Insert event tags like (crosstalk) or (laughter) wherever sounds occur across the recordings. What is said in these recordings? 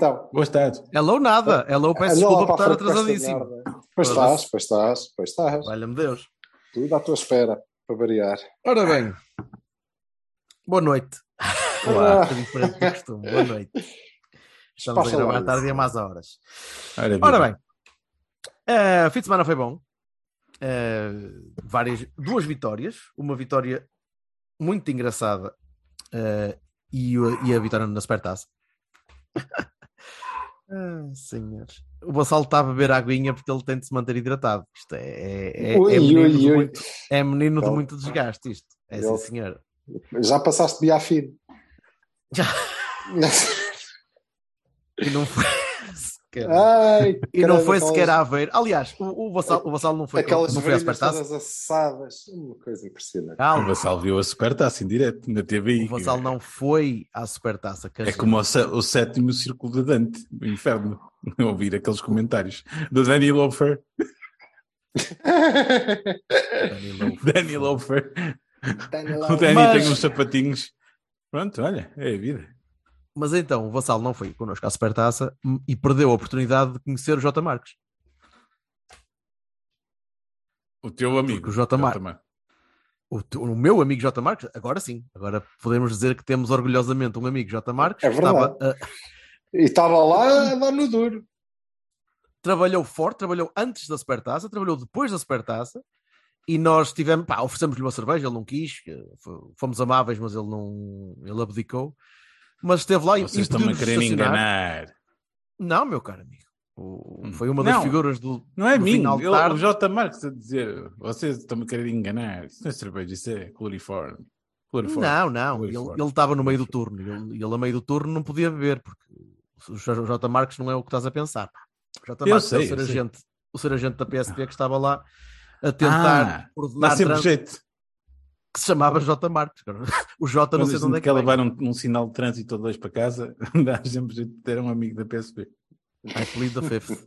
Então. Boas tardes. Hello nada. Hello, peço Anda lá desculpa por para estar a atrasadíssimo. Pois estás, pois estás, pois estás. Valha-me Deus. Tudo à tua espera, para variar. Ora bem. Boa noite. Olá. É diferente do costume. Boa noite. (laughs) Estamos a Passa gravar lá à tarde e a más horas. Ora, Ora viva. bem. o fim de semana foi bom. Eh, várias, duas vitórias. Uma vitória muito engraçada eh, e, e a vitória na Supertaça. (laughs) ah, senhores. O Vassalo está a beber aguinha porque ele tem de se manter hidratado. Isto é, é, é- Ui, é menino, ui, de, ui. muito, é menino de muito desgaste. Isto é sim, senhor. Já passaste biafino. Já. (laughs) E não foi Ai, (laughs) e não foi aquelas- sequer a Aveiro. Aliás, o, o, Vassalo, o Vassalo não foi, Aquelas não foi à Supertaça. todas assadas. Uma coisa impressionante. O Calma, Vassal viu a supertaça em direto na TV. o Vassalo não foi à Supertaça. quer É como o, o sétimo círculo de Dante, do inferno. (laughs) Ouvir aqueles comentários do Danny Lofer. (laughs) Danny Lofer. O Danny Mas- tem uns sapatinhos. Pronto, olha, é a vida. Mas então, o Vassalo não foi connosco à Supertaça e perdeu a oportunidade de conhecer o J. Marques. O teu amigo. Porque o J. Mar- Mar- O, teu- o meu amigo J. Marques, agora sim, agora podemos dizer que temos orgulhosamente um amigo J. Marques É que estava verdade. a- E estava lá a dar no duro. trabalhou forte, trabalhou antes da Supertaça, trabalhou depois da Supertaça e nós tivemos, pá, oferecemos-lhe uma cerveja, ele não quis, que fo- fomos amáveis, mas ele não, ele abdicou. Mas esteve lá e Vocês estão-me a querer enganar. Não, meu caro amigo. O- Hum. foi uma das Não, figuras do. Não é mim, final de eu- tarde. o J. Marques a dizer, vocês estão-me a querer enganar. Isso não é cerveja, isso é cloriforme. Cloriforme. Não, não, ele estava no meio do turno. Ele, ele a meio do turno não podia beber, porque o J. Marques não é o que estás a pensar. O J. Marques é sei, o ser, sei. agente, o ser agente da PSP que estava lá a tentar Ah, Dá sempre trânsito, jeito. Que se chamava J. Marques. O J não sei de onde é que quer vem. levar um, um sinal de trânsito ou dois para casa, (laughs) dá sempre jeito de ter um amigo da PSP. I plead the fifth.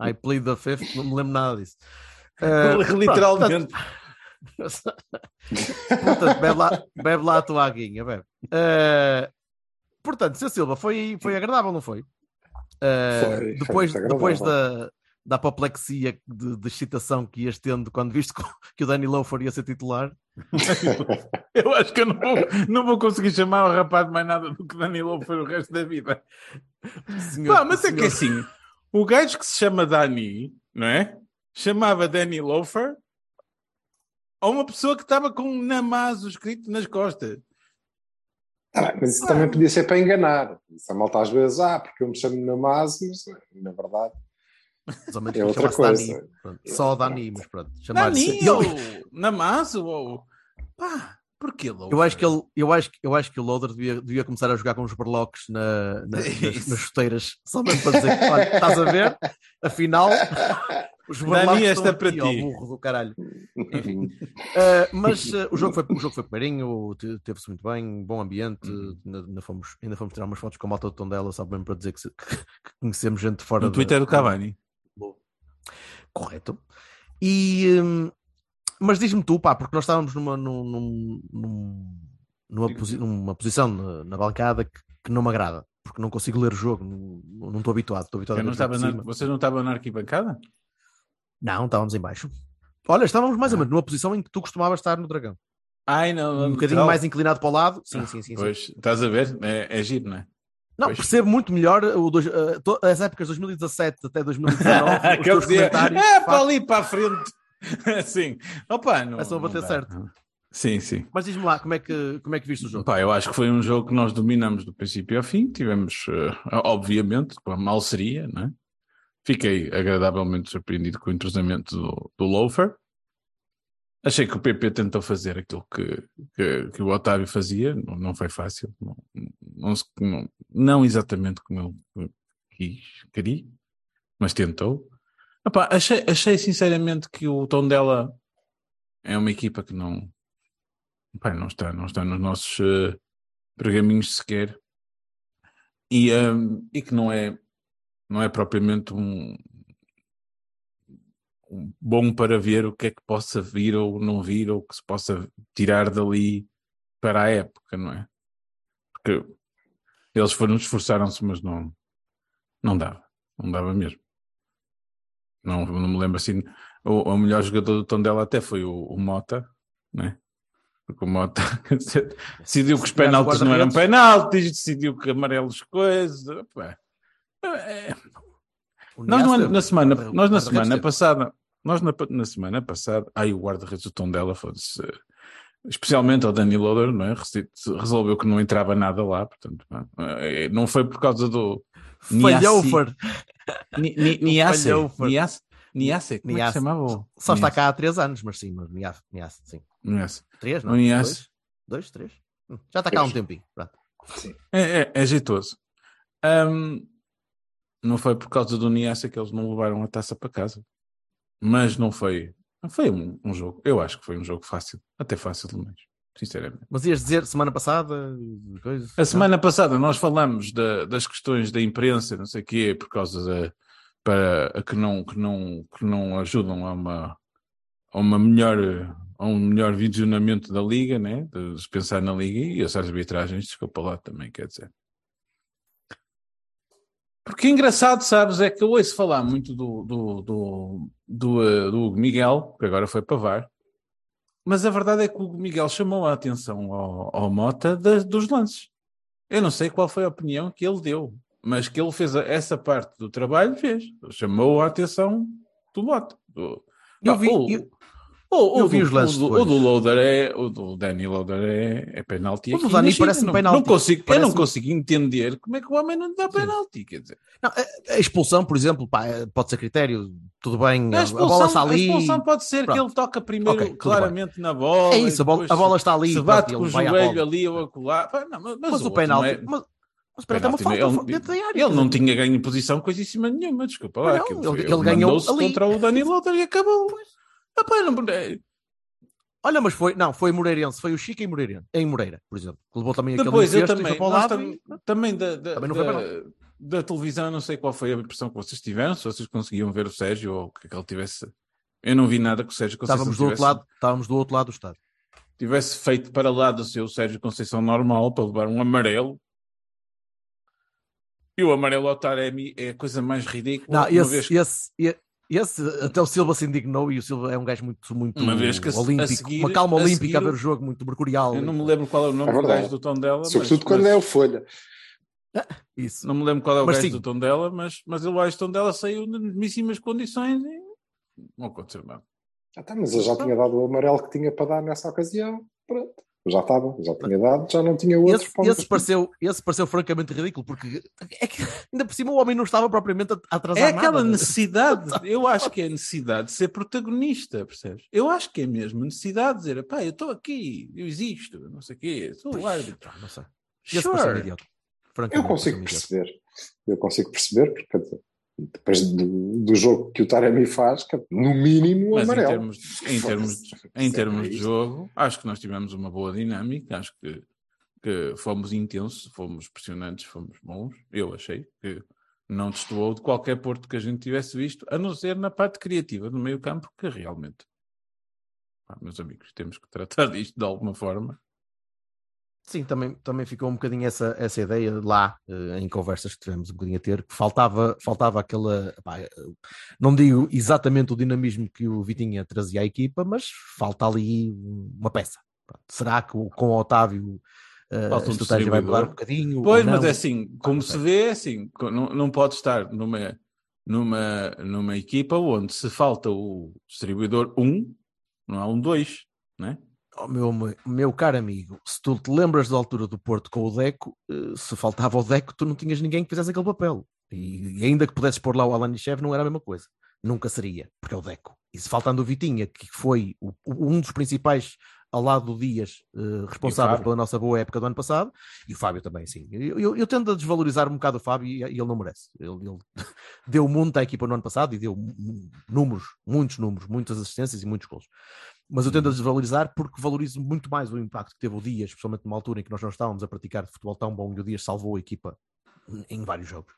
I plead the fifth. Não me lembro nada disso. Eh, Literalmente. Portanto, (laughs) portanto, bebe, lá, bebe lá a tua aguinha, bebe. Eh, portanto, Sr. Silva, foi, foi agradável, não foi? Eh, Foi, foi depois depois da, da apoplexia de, de excitação que ias tendo quando viste que o Danny Lofer ia ser titular, (laughs) Eu acho que eu não vou, não vou conseguir chamar o rapaz de mais nada do que Danilo foi o resto da vida. senhor, Pá, mas é que senhor- assim, o gajo que se chama Dani, não é? Chamava Danny Lofer a uma pessoa que estava com um namazo escrito nas costas. Ah, mas isso também podia ser para enganar. Isso a malta às vezes, ah, porque eu me chamo Namaz, mas na verdade é que outra chamasse coisa. Dani. Pronto, só Dani, mas pronto. Dani ou namazo ou... Pá, porquê Lofer? Eu acho que ele, eu acho, que- eu acho que o Loader devia, devia começar a jogar com os berloques na, na- É (laughs) nas, nas chuteiras, só mesmo para dizer, olha, estás a ver? Afinal, os Dani, esta estão é para ó, ti. burro do caralho. Enfim. Uh, mas uh, o jogo foi, o jogo foi perinho, te- teve-se muito bem, bom ambiente, Uhum. ainda, ainda fomos, ainda fomos tirar umas fotos com a malta do Tondela, só mesmo para dizer que, que conhecemos gente de fora No da- Twitter do Cavani. Correto. E, hum, mas diz-me tu, pá, porque nós estávamos numa, num- num- num- numa, posi- numa posição na, na bancada que, que não me agrada, porque não consigo ler o jogo, não não estou habituado. Estou habituado Eu a não estava na, vocês não estavam na arquibancada? Não, estávamos em baixo. Olha, estávamos mais ou Ah. menos numa posição em que tu costumavas estar no Dragão. Ai, não. Um bocadinho não. mais inclinado para o lado. Sim, sim, sim. sim. Pois, estás a ver? É, é giro, não é? Não, pois. percebo muito melhor o dois- eh, to- as épocas de 2017 até 2019. (laughs) os que comentários. é para ali para a frente. (laughs) Sim. Opa, não, a não bater certo. Sim, sim. Mas diz-me lá, como é, que, como é que viste o jogo? Pá, eu acho que foi um jogo que nós dominamos do princípio ao fim. Tivemos, eh, obviamente, com a mal seria, não é? Fiquei agradavelmente surpreendido com o entrosamento do, do Loafer. Achei que o PP tentou fazer aquilo que, que, que o Otávio fazia, não, não foi fácil, não, não, se- não- não exatamente como ele quis, queria, mas tentou. Epá, achei, achei sinceramente que o tom dela é uma equipa que não, epá, não, está, não está nos nossos eh, pergaminhos sequer e, ehm, e que não é, não é propriamente um, um bom para ver o que é que possa vir ou não vir, ou que se possa tirar dali para a época, não é? Porque eles foram, esforçaram-se, mas não, não dava, não dava mesmo. Não, não me lembro assim. O, o melhor jogador do Tondela até foi o, o Mota, né? Porque o Mota (laughs) decidiu que os penaltis não eram penaltis, decidiu que amarelos coisas. É, O nós no na semana, nós na semana passada, nós na, na semana passada, ai o guarda-redes do Tondela foda-se, especialmente ao Danny Loader, não é? Resolveu que não entrava nada lá, portanto, não, é? não foi por causa do Falhou, Niassi- Fer. Ni- Ni- Niasse. Niasse, Niasse, como é que Niasse. chamava? Só está Niasse. cá há três anos, mas sim, mas Niasta, sim. Niasse. Três, não? Niasse. Dois? Três? Hum, Já está cá há um tempinho. É, é, é jeitoso. Ahm, não foi por causa do Niassa que eles não levaram a taça para casa. Mas não foi. Foi um, um jogo. Eu acho que foi um jogo fácil. Até fácil demais. Sinceramente. Mas ias dizer semana passada. A semana passada nós falamos da- das questões da imprensa, não sei o quê, por causa da. Para, que, não, que, não, que não ajudam a uma, a uma melhor. A um melhor visionamento da liga, né? De se pensar na liga e as arbitragens, desculpa lá também, quer dizer. Porque engraçado, sabes, é que eu ouço falar muito do, do, do, do, eh, do Miguel, que agora foi para VAR, mas a verdade é que o Miguel chamou a atenção ao, ao Mota das- dos lances. Eu não sei qual foi a opinião que ele deu, mas que ele fez essa parte do trabalho, fez. Chamou a atenção do Mota. Do, Eu Pá, vi- o, eu- o- o eu vi do- os lances o o do Loader é, o do Danny Loader é, é penalti. O do Dani parece-me não, penalti. Não consigo, Eu não consigo entender como é que o homem não dá penalti, quer dizer. Não, a- a expulsão, por exemplo, pá, pode ser critério, tudo bem, A a, expulsão, bola está a ali. expulsão pode ser Pronto. que ele toca primeiro Ok, tudo claramente na bola. É isso, a bola, a bola está ali. Se bate ele com o joelho ali ou acolá. Não, mas, Mas, o penalti. não é- Mas, mas o penalti uma falta ele- dentro da área. Ele não tinha ganho posição coisíssima nenhuma, desculpa lá. Não, aquilo ele- foi- ele ganhou ali. contra o Dani Lothar e acabou. Ah, pá, não- é- Olha, mas foi, não, foi Moreirense, foi o Chico em Moreira, em Moreira, por exemplo, que levou também aquele Depois eu e também, lado também, e- também da, da, Também não da, da televisão, eu não sei qual foi a impressão que vocês tiveram, se vocês conseguiam ver o Sérgio ou que é que ele tivesse. Eu não vi nada que o Sérgio Conceição estávamos do outro tivesse, lado, estávamos do outro lado do estado. tivesse feito para lá do seu Sérgio Conceição normal para levar um amarelo. E o amarelo ao Taremi é a coisa mais ridícula. Não, esse, vez esse, esse, até o Silva se indignou e o Silva é um gajo muito, muito Uma vez que a a olímpico, seguir- uma calma a olímpica seguir a ver o- o jogo, muito mercurial. Eu não me lembro qual é o nome É do verdade. gajo do tom dela. Sobretudo mas, quando mas- é o Folha. Isso. Não me lembro qual é o Mas gajo sim. do tom dela, mas, mas eu acho que o tom dela saiu nas mesmíssimas condições e não aconteceu nada. Ah, tá, mas eu já tinha dado o amarelo que tinha para dar nessa ocasião. Pronto. Já estava, já tinha dado, já não tinha outro. Esse, para- esse, pareceu, esse pareceu francamente ridículo, porque é que, ainda por cima o homem não estava propriamente a a atrasar É aquela nada. necessidade, (laughs) eu acho que é a necessidade de ser protagonista, percebes? Eu acho que é mesmo a necessidade de dizer, pá, eu estou aqui, eu existo, não sei o quê, sou o árbitro. Não sei. Esse pareceu Sure. idiota. Eu consigo pareceu perceber. Eu consigo perceber, porque quer dizer, depois do, do jogo que o Taremi faz, que, no mínimo Mas em amarelo. termos, em termos, em termos de isto. jogo, acho que nós tivemos uma boa dinâmica, acho que, que fomos intensos, fomos pressionantes, fomos bons. Eu achei que não destoou de qualquer Porto que a gente tivesse visto, a não ser na parte criativa do meio campo, que realmente, pá, meus amigos, temos que (laughs) tratar disto de alguma forma. Sim, também, também ficou um bocadinho essa, essa ideia lá, eh, em conversas que tivemos um bocadinho a ter, que faltava, faltava aquela. pá, eh, não digo exatamente o dinamismo que o Vitinha trazia à equipa, mas falta ali uma peça. Será que com o Otávio eh, Falta a um estratégia vai mudar um bocadinho? Pois, mas é assim, como não se vê, é assim, não, não pode estar numa, numa, numa equipa onde se falta o distribuidor 1, não há um 2, né? Oh, meu, meu caro amigo, se tu te lembras da altura do Porto com o Deco, eh, se faltava o Deco, tu não tinhas ninguém que fizesse aquele papel. E, ainda que pudesses pôr lá o Alanishev, não era a mesma coisa. Nunca seria, porque é o Deco. E se faltando o Vitinha, que foi o- um dos principais ao lado do Dias eh, responsável pela nossa boa época do ano passado, e o Fábio também, sim. Eu, eu- eu tendo a desvalorizar um bocado o Fábio e, e ele não merece. Ele, ele (laughs) deu muito à equipa no ano passado e deu números, muitos números, muitas assistências e muitos gols. Mas eu tendo a desvalorizar porque valorizo muito mais o impacto que teve o Dias, especialmente numa altura em que nós não estávamos a praticar futebol tão bom e o Dias salvou a equipa em vários jogos.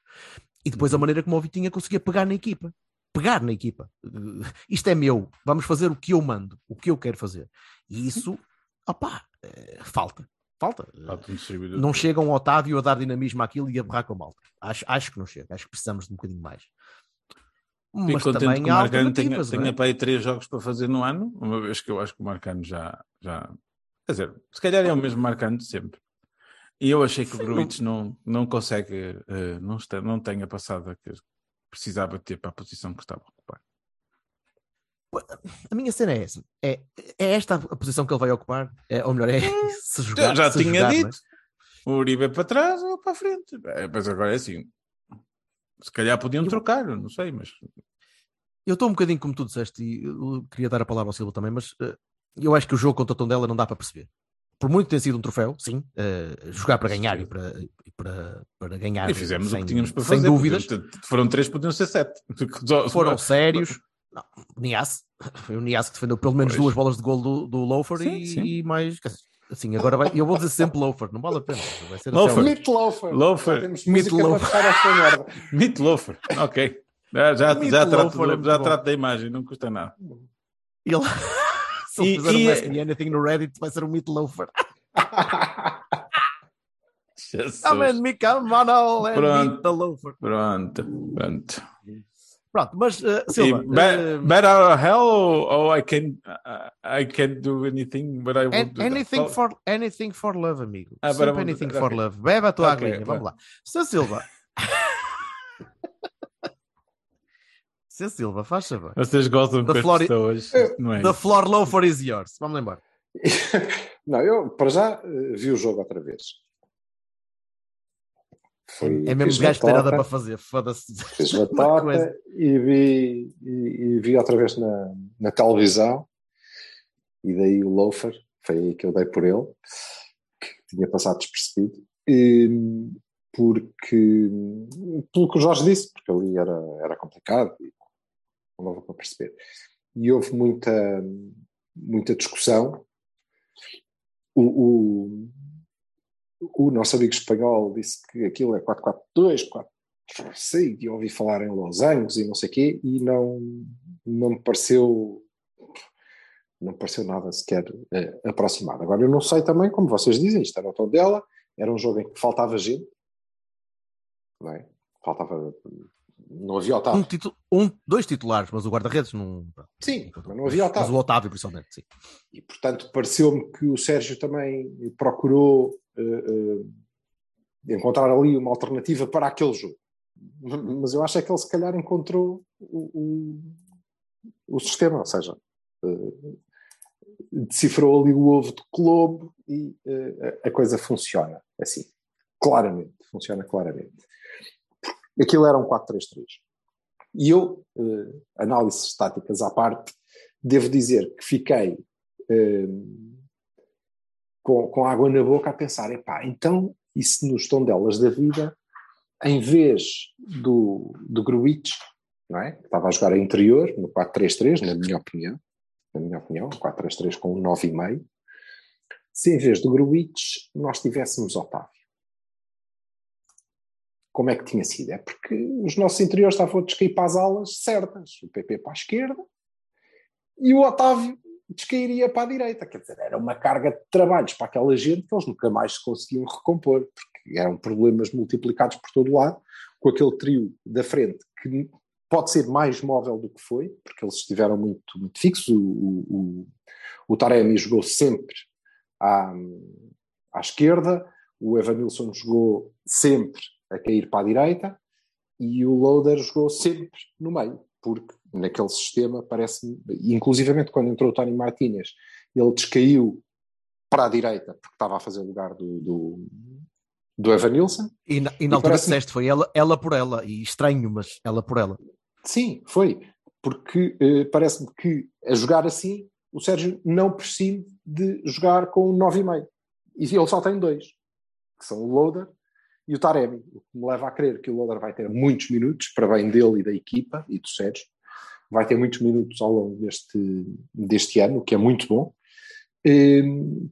E depois a maneira como o Vitinha conseguia pegar na equipa. Pegar na equipa. Uh, Isto é meu, vamos fazer o que eu mando, o que eu quero fazer. E isso, opá, eh, falta. Falta. Não chega um Otávio a dar dinamismo àquilo e a berrar com a malta. Acho, acho que não chega. Acho que precisamos de um bocadinho mais. Fico Mas contente também que o Marcano tenha, é? tenha para aí três jogos para fazer no ano, uma vez que eu acho que o Marcano já, já. Quer dizer, se calhar é o mesmo Marcano de sempre. E eu achei que o Gruitch não, não consegue, eh, não, está, não tem a passada que precisava ter para a posição que estava a ocupar. A minha cena é essa. É, é esta a posição que ele vai ocupar? É, ou melhor, é (laughs) se jogar. Eu já se tinha jogar, é? dito. O Uribe é para trás ou para a frente. É, mas agora é assim. Se calhar podiam trocar, eu não sei, mas Eu estou um bocadinho como tu disseste e queria dar a palavra ao Silva também, mas eh, eu acho que o jogo contra o Tondela não dá para perceber. Por muito tenha sido um troféu, sim, eh, jogar para ganhar e para, e para, para ganhar e fizemos sem, o que tínhamos para sem fazer. dúvidas. Podiam ter- Foram três, podiam ser sete. (laughs) Foram sérios. Não, o Nias, foi o Nias que defendeu pelo menos Pois. duas bolas de gol do, do Loafer Sim, e, sim. e mais. Assim, agora vai, eu vou dizer sempre Loafer, não vale a pena. Vai ser até Loafer. Meatloafer. Loafer. Temos Meat Loafer. merda. (laughs) Meatloafer, ok. Já, já, Meat já, trato, Loafer é já trato da imagem, não custa nada. E ele, (laughs) se ele E- fizer e- um Ask Me Anything no Reddit, vai ser um Meat Loafer. (laughs) Jesus. Come and me, come on all and Pronto. meet the Loafer. Pronto, pronto. Pronto, mas uh, Silva, be- uh, better hell or, or I can I can't do anything, but I won't do anything, that. for, anything for love, amigo. Ah, Sempre anything for love. Bebe a tua Ok, aguinha, vamos vai. lá. Sr. Silva. (laughs) Sr. Silva, faz favor. Vocês gostam as Flori- pessoas, não é? The floor loafer is yours. Vamos embora. (laughs) Não, eu para já eh, vi o jogo outra vez. Foi- É mesmo gajo que tem nada batota, para fazer. Foda-se. (laughs) Fiz Uma coisa. e vi, e, e vi outra vez na, na televisão. E daí o Loafer, foi aí que eu dei por ele, que tinha passado despercebido. E, porque, pelo que o Jorge disse, porque ali era, era complicado e não dava para perceber. E houve muita, muita discussão. O, o, o nosso amigo espanhol disse que aquilo é 4-4-2, 4 sei, de ouvi falar em losangos e não sei o quê, e não, não me pareceu não me pareceu nada sequer eh, aproximado. Agora eu não sei também, como vocês dizem, isto era o tom dela, era um jogo em que faltava gente, não é? Faltava, não havia Um Otávio. titu- um, dois titulares, mas o guarda-redes não. Sim, mas não havia Mas Otávio. o Otávio, principalmente, sim. E, portanto, pareceu-me que o Sérgio também procurou encontrar ali uma alternativa para aquele jogo. Mas eu acho é que ele, se calhar, encontrou o, o, o sistema, ou seja, eh, decifrou ali o ovo de Colombo e eh, a coisa funciona assim. Claramente, funciona claramente. Aquilo era um 4-3-3. E eu, eh, análises táticas à parte, devo dizer que fiquei eh, com, com água na boca a pensar, epá, então, e se nos tondelas da vida, em vez do, do Gruitch, não é? que estava a jogar a interior, no 4-3-3, na minha opinião, na minha opinião, 4-3-3 com um 9,5, se em vez do Gruitch nós tivéssemos Otávio. Como é que tinha sido? É porque os nossos interiores estavam a descair para as alas certas, o PP para a esquerda e o Otávio descairia para a direita. Quer dizer, era uma carga de trabalhos para aquela gente que eles nunca mais se conseguiam recompor, porque eram problemas multiplicados por todo o lado, com aquele trio da frente que pode ser mais móvel do que foi, porque eles estiveram muito, muito fixos. O, o, o, o Taremi jogou sempre à, à esquerda, o Evanilson jogou sempre a cair para a direita e o Loader jogou sempre no meio, porque naquele sistema parece-me, inclusivamente quando entrou o Tony Martínez, ele descaiu para a direita porque estava a fazer lugar do, do, do Evanilson. E na, e E na altura parece-me- disseste, foi ela, ela por ela, e estranho, mas ela por ela. Sim, foi. porque eh, parece-me que a jogar assim o Sérgio não prescinde de jogar com um 9,5. E ele só tem dois, que são o Loader e o Taremi, o que me leva a crer que o Loader vai ter muitos minutos, para bem dele e da equipa e do Sérgio, vai ter muitos minutos ao longo deste, deste ano, o que é muito bom. Um,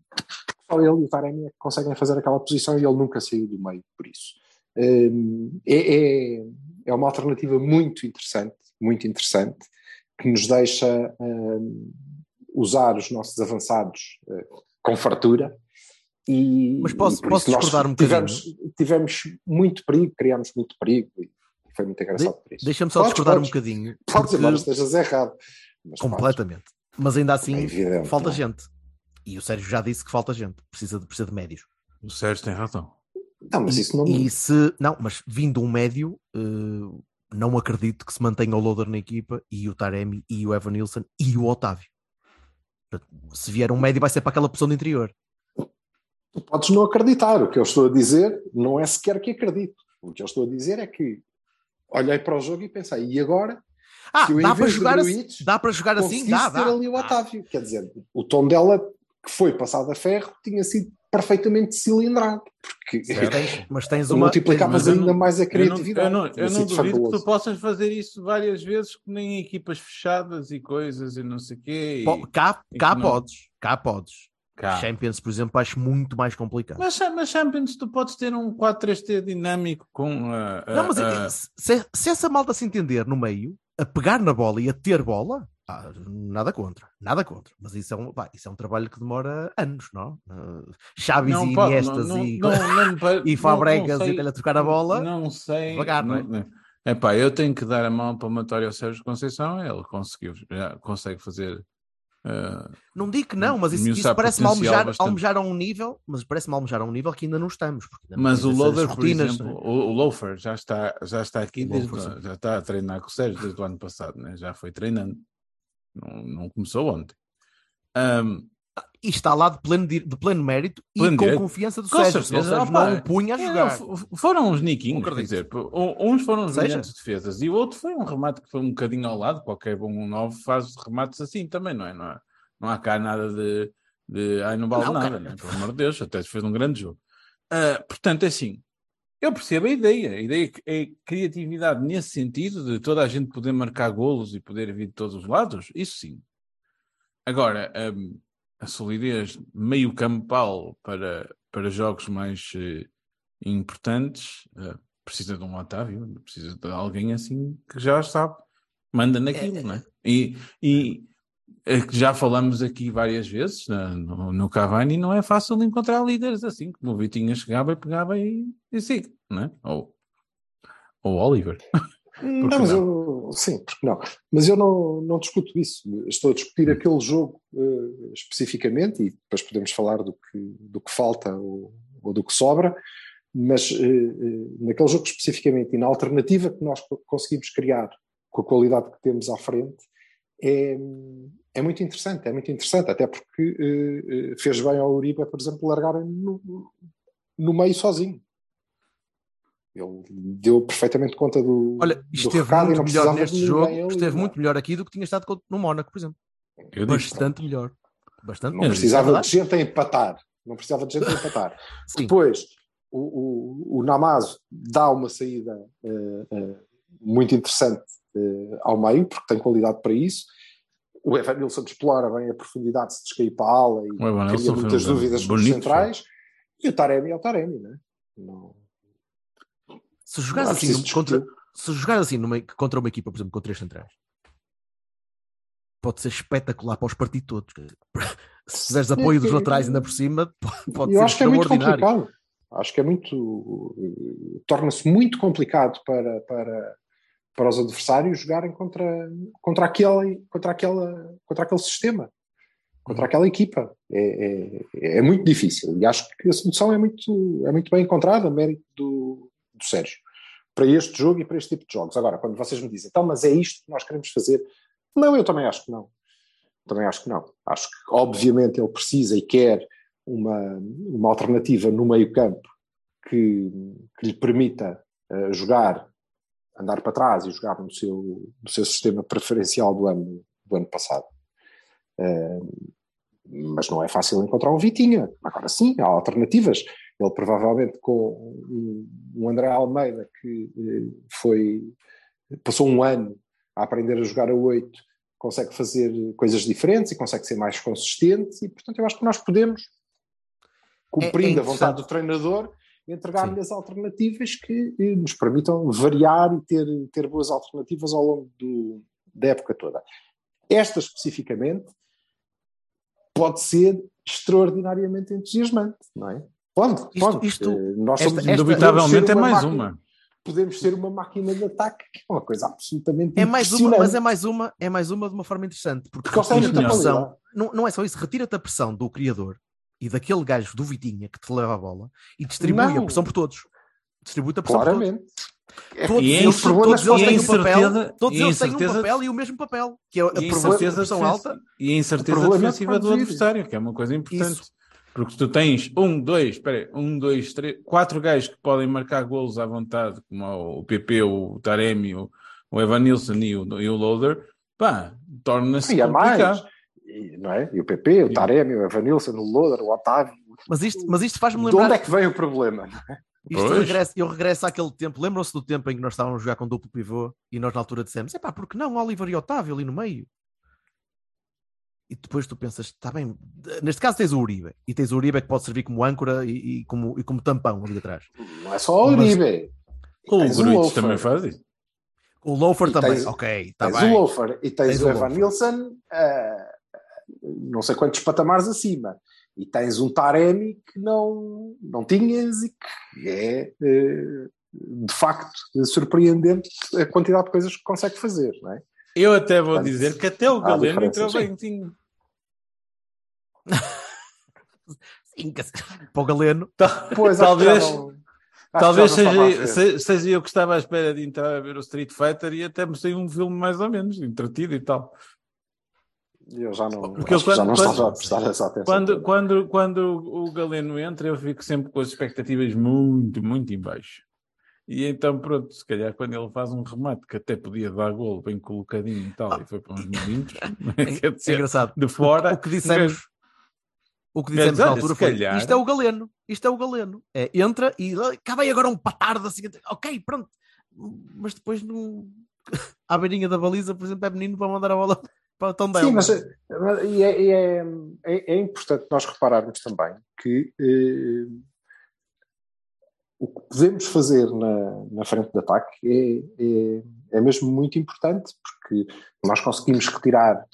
só ele e o Taremi é que conseguem fazer aquela posição e ele nunca saiu do meio, por isso. Um, é, é, é, uma alternativa muito interessante, muito interessante, que nos deixa um, usar os nossos avançados uh, com fartura. E, Mas posso, posso discordar um bocadinho? Tivemos, tivemos muito perigo, criámos muito perigo e foi muito engraçado De, por isso. Deixa-me só Podes, discordar podes. um bocadinho. Podes, porque- embora estejas errado. Mas completamente. Mas ainda assim, É evidente, falta não é? gente. E o Sérgio já disse que falta gente. Precisa de, precisa de médios. O Sérgio tem razão. Não, mas e, isso não. e se. Não, mas vindo um médio, eh, não acredito que se mantenha o Loader na equipa e o Taremi e o Evan Nilsson e o Otávio. Se vier um médio, vai ser para aquela posição de interior. Tu podes não acreditar. O que eu estou a dizer não é sequer que acredito. O que eu estou a dizer é que olhei para o jogo e pensei, e agora? Ah, dá para, jogar assim, Gruitch, dá para jogar assim? Dá, ter dá. ali o Ah, Otávio. Quer dizer, o tom dela que foi passado a ferro tinha sido perfeitamente cilindrado. Porque Mas tens, mas tens uma. multiplicavas ainda não- mais a Eu não, criatividade. eu não, eu não duvido que fabuloso. tu possas fazer isso várias vezes, que nem em equipas fechadas e coisas e não sei o quê. e- Cá, e cá que não- podes. Cá podes. Cá. Champions, por exemplo, acho muito mais complicado. Mas, mas Champions, tu podes ter um 4-3-T dinâmico com. ah, ah, Não, mas ah, eh, se, se essa malta se entender no meio, a pegar na bola e a ter bola, ah, nada contra, nada contra. Mas isso é um, pá, isso é um trabalho que demora anos, não? Uh, Chaves não e Iniestas e, e Fabregas e tal a trocar a bola. Não sei. devagar, não é? não- Epá, eu tenho que dar a mão palmatória ao Sérgio Conceição, ele conseguiu, já consegue fazer. Ah, Não digo que não, mas isso, isso parece-me almejar, bastante. almejar a um nível, mas parece-me almejar a um nível que ainda não estamos. ainda não Mas o Loader, por exemplo, não é? o, o Loafer já está, já está aqui, desde, já está a treinar com o Sérgio desde o ano passado, né? já foi treinando, não, não começou ontem. Ahm, E está lá de pleno, de pleno mérito Pleno e com direito. confiança do Com Sérgio. certeza, Sérgio não o punha a é, jogar. f- foram uns niquinhos, quer dizer, um- uns foram uns brilhantes defesas e o outro foi um remate que foi um bocadinho ao lado, qualquer bom 9 faz remates assim também, não é? Não, há- não há cá nada de, de ai, não vale Não, nada, né? pelo amor de Deus, até fez um grande jogo. Ah, portanto, é assim, eu percebo a ideia, a ideia é criatividade nesse sentido, de toda a gente poder marcar golos e poder vir de todos os lados, isso sim. Agora, hum, a solidez meio campal para, para jogos mais eh, importantes eh, precisa de um Otávio, precisa de alguém assim que já sabe, manda naquilo, não é? E, e é que já falamos aqui várias vezes no, no Cavani, não é fácil encontrar líderes assim, como o Vitinha chegava e pegava e, e siga, não é? Ou, ou Oliver. (laughs) Não, que mas não? eu, sim, porque não? Mas eu não, não discuto isso. Estou a discutir aquele jogo eh, especificamente e depois podemos falar do que, do que falta ou, ou do que sobra, mas eh, eh, naquele jogo especificamente e na alternativa que nós co- conseguimos criar com a qualidade que temos à frente é, é muito interessante, é muito interessante, até porque eh, fez bem ao Uribe, por exemplo, largar no, no meio sozinho. Ele deu perfeitamente conta do, Olha, esteve recado e muito não melhor precisava neste jogo, esteve é? muito melhor aqui do que tinha estado no Mónaco, por exemplo. Eu disse, Bastante melhor. Bastante Não melhor. precisava é de gente a empatar. Não precisava de gente a empatar. (laughs) Depois, o, o, o Namazo dá uma saída eh, eh, muito interessante ao meio, porque tem qualidade para isso. O Evan Nilsson explora bem a profundidade, se descair para a ala e Evan cria foi muitas um dúvidas nos bonito centrais. E o Taremi é o Taremi, né? não Se jogares assim, contra, se jogar assim numa, contra uma equipa, por exemplo, com três centrais, pode ser espetacular para os partidos todos. (laughs) Se fizeres apoio dos laterais ainda por cima, (laughs) pode, Eu ser acho que é muito complicado. Acho que é muito. eh, Torna-se muito complicado para, para, para os adversários jogarem contra, contra, aquele, contra, aquela, contra aquele sistema, contra aquela equipa. É, é, é muito difícil. E acho que a solução é muito, é muito bem encontrada, mérito do, do Sérgio, para este jogo e para este tipo de jogos. Agora, quando vocês me dizem, então, mas é isto que nós queremos fazer. Não, eu também acho que não. Também acho que não. Acho que, obviamente, ele precisa e quer uma, uma alternativa no meio-campo que, que lhe permita eh, jogar andar para trás e jogar no seu, no seu sistema preferencial do ano, do ano passado. Uh, mas não é fácil encontrar um Vitinha. Agora sim, há alternativas. Ele provavelmente com um André Almeida que eh, foi passou um ano a aprender a jogar a 8, consegue fazer coisas diferentes e consegue ser mais consistente e portanto eu acho que nós podemos cumprindo é, é a vontade do treinador entregar-lhe as alternativas que eh, nos permitam variar e ter, ter boas alternativas ao longo do, da época toda. Esta especificamente pode ser extraordinariamente entusiasmante, não é? Pode, Isto- pode. isto- Eh, nós esta- somos esta- Indubitavelmente é mais máquina- uma. Podemos ser uma máquina de ataque que é uma coisa absolutamente É mais uma, mas é mais uma, é mais uma de uma forma interessante, porque Porque retira-te a pressão. Não, não é só isso, retira-te a pressão do criador e daquele gajo do Vitinha que te leva a bola e distribui Não. a pressão por todos. Distribui-te a pressão por todos. Claramente. É Todos E a eles, todos eles e têm um papel, todos e eles têm um papel e o mesmo papel, que é a E a pressão- alta. e a incerteza é defensiva do adversário, que é uma coisa importante. Isso. Porque se tu tens um, dois, espera um, dois, três, quatro gajos que podem marcar golos à vontade, como o PP, o Taremi, o, o Evanilson e o, e o Loader, pá, torna-se a mais. E, não é? e o PP, o Taremi, o Evanilson, o Loader, o Otávio. Mas isto, mas isto faz-me De lembrar. onde é que vem o problema? Isto Pois. regressa, eu regresso àquele tempo. Lembram-se do tempo em que nós estávamos a jogar com duplo pivô e nós na altura dissemos: é pá, porque não Oliver e Otávio ali no meio? E depois tu pensas: está bem, neste caso tens o Uribe e tens o Uribe que pode servir como âncora e, e como, e como tampão ali atrás. Não é só o Mas- Uribe. O Tens o Gruitch também faz isso. O Loafer também, tens- ok, está tens bem. o Loafer e tens, Tens o Evan. Nilsson ah, não sei quantos patamares acima. E tens um Taremi que não, não tinhas e que é eh, de facto surpreendente a quantidade de coisas que consegue fazer, não é? Eu até vou Portanto, dizer que até o Galeno entrou bem. Sim, (laughs) que- para o Galeno. Pois, Talvez- Talvez seja, se- seja eu que estava à espera de entrar a ver o Street Fighter e até mostrei um filme mais ou menos entretido e tal. Eu já não, Porque acho que já quando- não quando- estava a prestar essa atenção. Quando, quando, quando o Galeno entra, eu fico sempre com as expectativas muito, muito em baixo. E então, pronto, se calhar quando ele faz um remate que até podia dar golo bem colocadinho e tal, e foi para uns milímetros, (laughs) quer É dizer, engraçado. de fora, o que dissemos, o que dissemos Mas, na altura foi: calhar- isto é o Galeno, isto é o Galeno. É, entra e "Ah, acabei agora um patardo assim, ok, pronto. Mas depois no... (laughs) à beirinha da baliza, por exemplo, é menino para mandar a bola para o Tondela. Sim, mas, mas- e é, é, é- é importante nós repararmos também que eh, o que podemos fazer na, na frente de ataque é, é, é mesmo muito importante, porque nós conseguimos retirar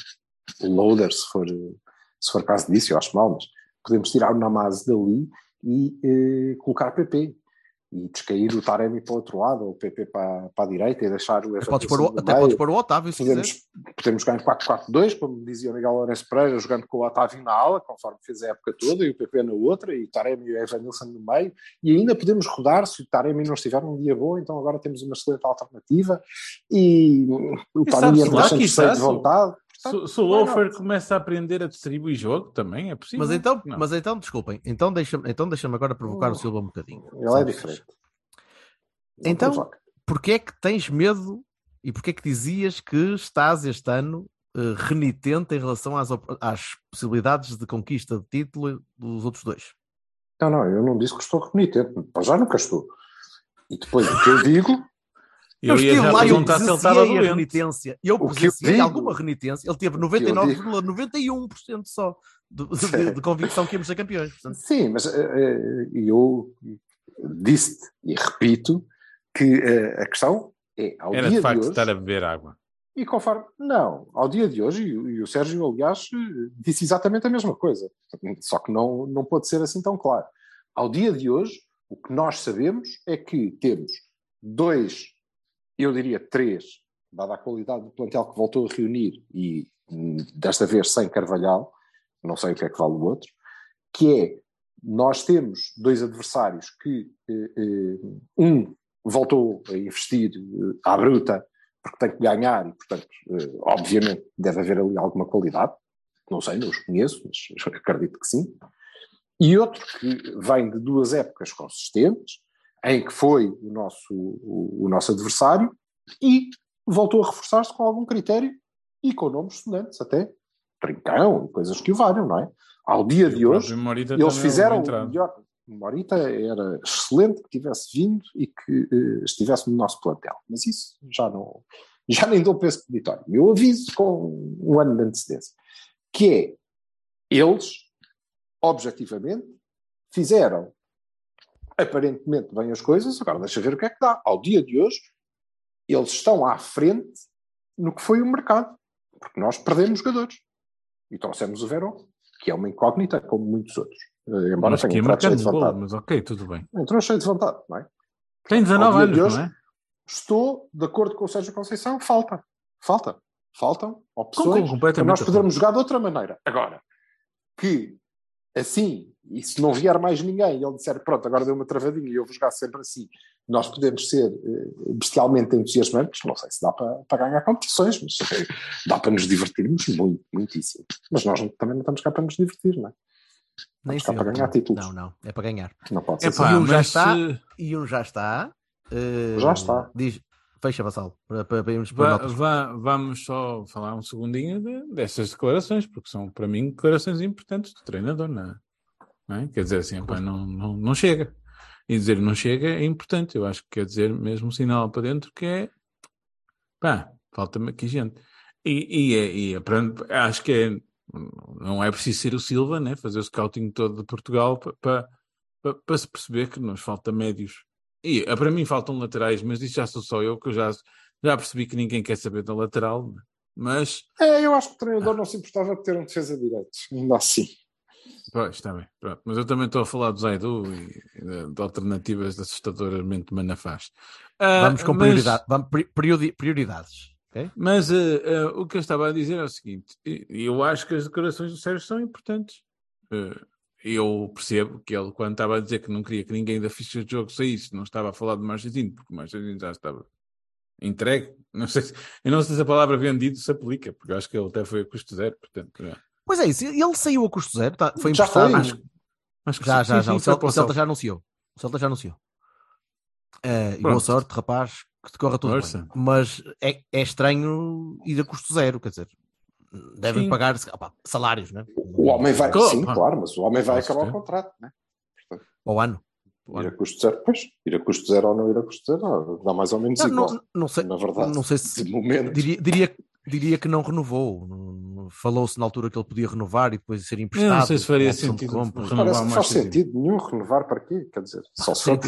o loader, se for, se for caso disso, eu acho mal, mas podemos tirar o Namaz dali e eh, colocar PP. E descair o Taremi para o outro lado, ou o PP para, para a direita, e deixar o Até podes pôr o, até meio podes pôr o Otávio, se podemos, quiseres. podemos em 4-4-2, como dizia o Miguel Lourenço Pereira, jogando com o Otávio na ala, conforme fez a época toda, e o PP na outra, e o Taremi e o Evanilson no meio, e ainda podemos rodar, se o Taremi não estiver num dia bom, então agora temos uma excelente alternativa, e o Taremi cheio quiçá, de vontade. Se, Portanto, se o Loafer começa a aprender a distribuir jogo, também é possível. Mas então, Não. mas então, desculpem, então deixa-me então deixa agora provocar o Silva um bocadinho. Ele é diferente. Então. Porquê é que tens medo e porquê é que dizias que estás este ano eh, renitente em relação às, às possibilidades de conquista de título dos outros dois? Não, não, eu não disse que estou renitente, para já nunca estou. E depois o que eu digo Eu ia já lá e eu presenciei a renitência. Eu eu presenciei alguma renitência. Ele teve que eu 99,91% só de, de- de convicção que íamos ser campeões. Portanto, Sim, mas eh, eh, eu disse e repito que eh, a questão é, ao Era dia de facto de hoje, estar a beber água. e conforme, não, ao dia de hoje, e, o- Sérgio, aliás, disse exatamente a mesma coisa, só que não, não pode ser assim tão claro. Ao dia de hoje, o que nós sabemos é que temos dois, eu diria três, dada a qualidade do plantel que voltou a reunir, e hum, desta vez sem Carvalhal, não sei o que é que vale o outro, que é, nós temos dois adversários que eh, eh, um voltou a investir eh, à bruta porque tem que ganhar e, portanto, obviamente deve haver ali alguma qualidade. Não sei, não os conheço, mas (laughs) acredito que sim. E outro que vem de duas épocas consistentes, em que foi o nosso, o, o nosso adversário e voltou a reforçar-se com algum critério e com nomes sonantes, até Trincão, coisas que o valham, não é? Ao dia de hoje, eles fizeram o melhor. Morita era excelente que tivesse vindo e que uh, estivesse no nosso plantel, mas isso já não, já nem dou peso peditório. Eu aviso com um ano de antecedência, que é, eles, objetivamente, fizeram aparentemente bem as coisas, agora deixa ver o que é que dá. Ao dia de hoje, eles estão à frente no que foi o mercado, porque nós perdemos jogadores. E trouxemos o Verón, que é uma incógnita, como muitos outros. Eh, embora mas tenha um cheio de vontade. mas ok, tudo bem. Entrou cheio de vontade, não é? Tem 19 Ao dia anos, hoje, não é? Estou de acordo com o Sérgio Conceição, falta. Falta. Faltam opções Concordo para nós de podermos jogar de outra maneira. Agora, que assim, e se não vier mais ninguém e ele disser, pronto, agora deu uma travadinha e eu vou jogar sempre assim, nós podemos ser eh, bestialmente entusiasmantes, não sei se dá para, para ganhar competições, mas (laughs) dá para nos divertirmos muito, muitíssimo. Mas nós também não estamos cá para nos divertir, não é? Nem Estamos cá para ganhar títulos. Não, não, é para ganhar. Não pode ser Epá, assim. E um já está. E um já está. eh, Já está. Diz, fecha, Vassal, para, para, para irmos para Va- va- vamos só falar um segundinho de, dessas declarações, porque são, para mim, declarações importantes do treinador, não é? Não é? Quer dizer assim, epá, não, não, não chega. E dizer não chega é importante. Eu acho que quer dizer mesmo um sinal para dentro que é pá, falta-me aqui gente. E, e, é- e é acho que é, não é preciso ser o Silva, né? fazer o scouting todo de Portugal para, para, para, para se perceber que nos falta médios. E eh, para mim faltam laterais, mas isso já sou só eu, que eu já, já percebi que ninguém quer saber da lateral. Mas, É, eu acho que o treinador não se importava de ter um defesa direito. Ainda assim. pois, está bem. Pronto. Mas eu também estou a falar do Zaidu e de, de alternativas assustadoramente manafás. Ah, Vamos com mas- prioridade, vamos, pri- priori- prioridades. ok? Mas eh, eh, o que eu estava a dizer é o seguinte: eu acho que as declarações do Sérgio são importantes. Eh, eu percebo que ele, quando estava a dizer que não queria que ninguém da ficha de jogo saísse, não estava a falar de Marchesino, porque o Marchesino já estava entregue. Não sei se, eu não sei se a palavra vendido se aplica, porque eu acho que ele até foi a custo zero. Portanto, é. Pois é isso, ele saiu a custo zero, tá- foi Já emprestado. foi. Acho- Acho que já, sim, já, sim, já. sim, O Celta, o já anunciou. O Celta já anunciou. E boa sorte, rapaz, que te corra tudo bem. Mas é, é estranho ir a custo zero, quer dizer, devem Sim. pagar opá, salários, né? O homem vai, Co- sim, claro, mas o homem vai acabar o contrato, né? Ao ano. Ir a custo zero, pois, ir a custo zero ou não ir a custo zero, dá- dá mais ou menos Não, igual. não, não sei, na verdade, não sei se de momento. diria, diria, diria que não renovou. Falou-se na altura que ele podia renovar e depois ser emprestado. Eu não sei se faria sentido compra. renovar Parece faz sentido nenhum renovar para quê? Quer dizer, só se for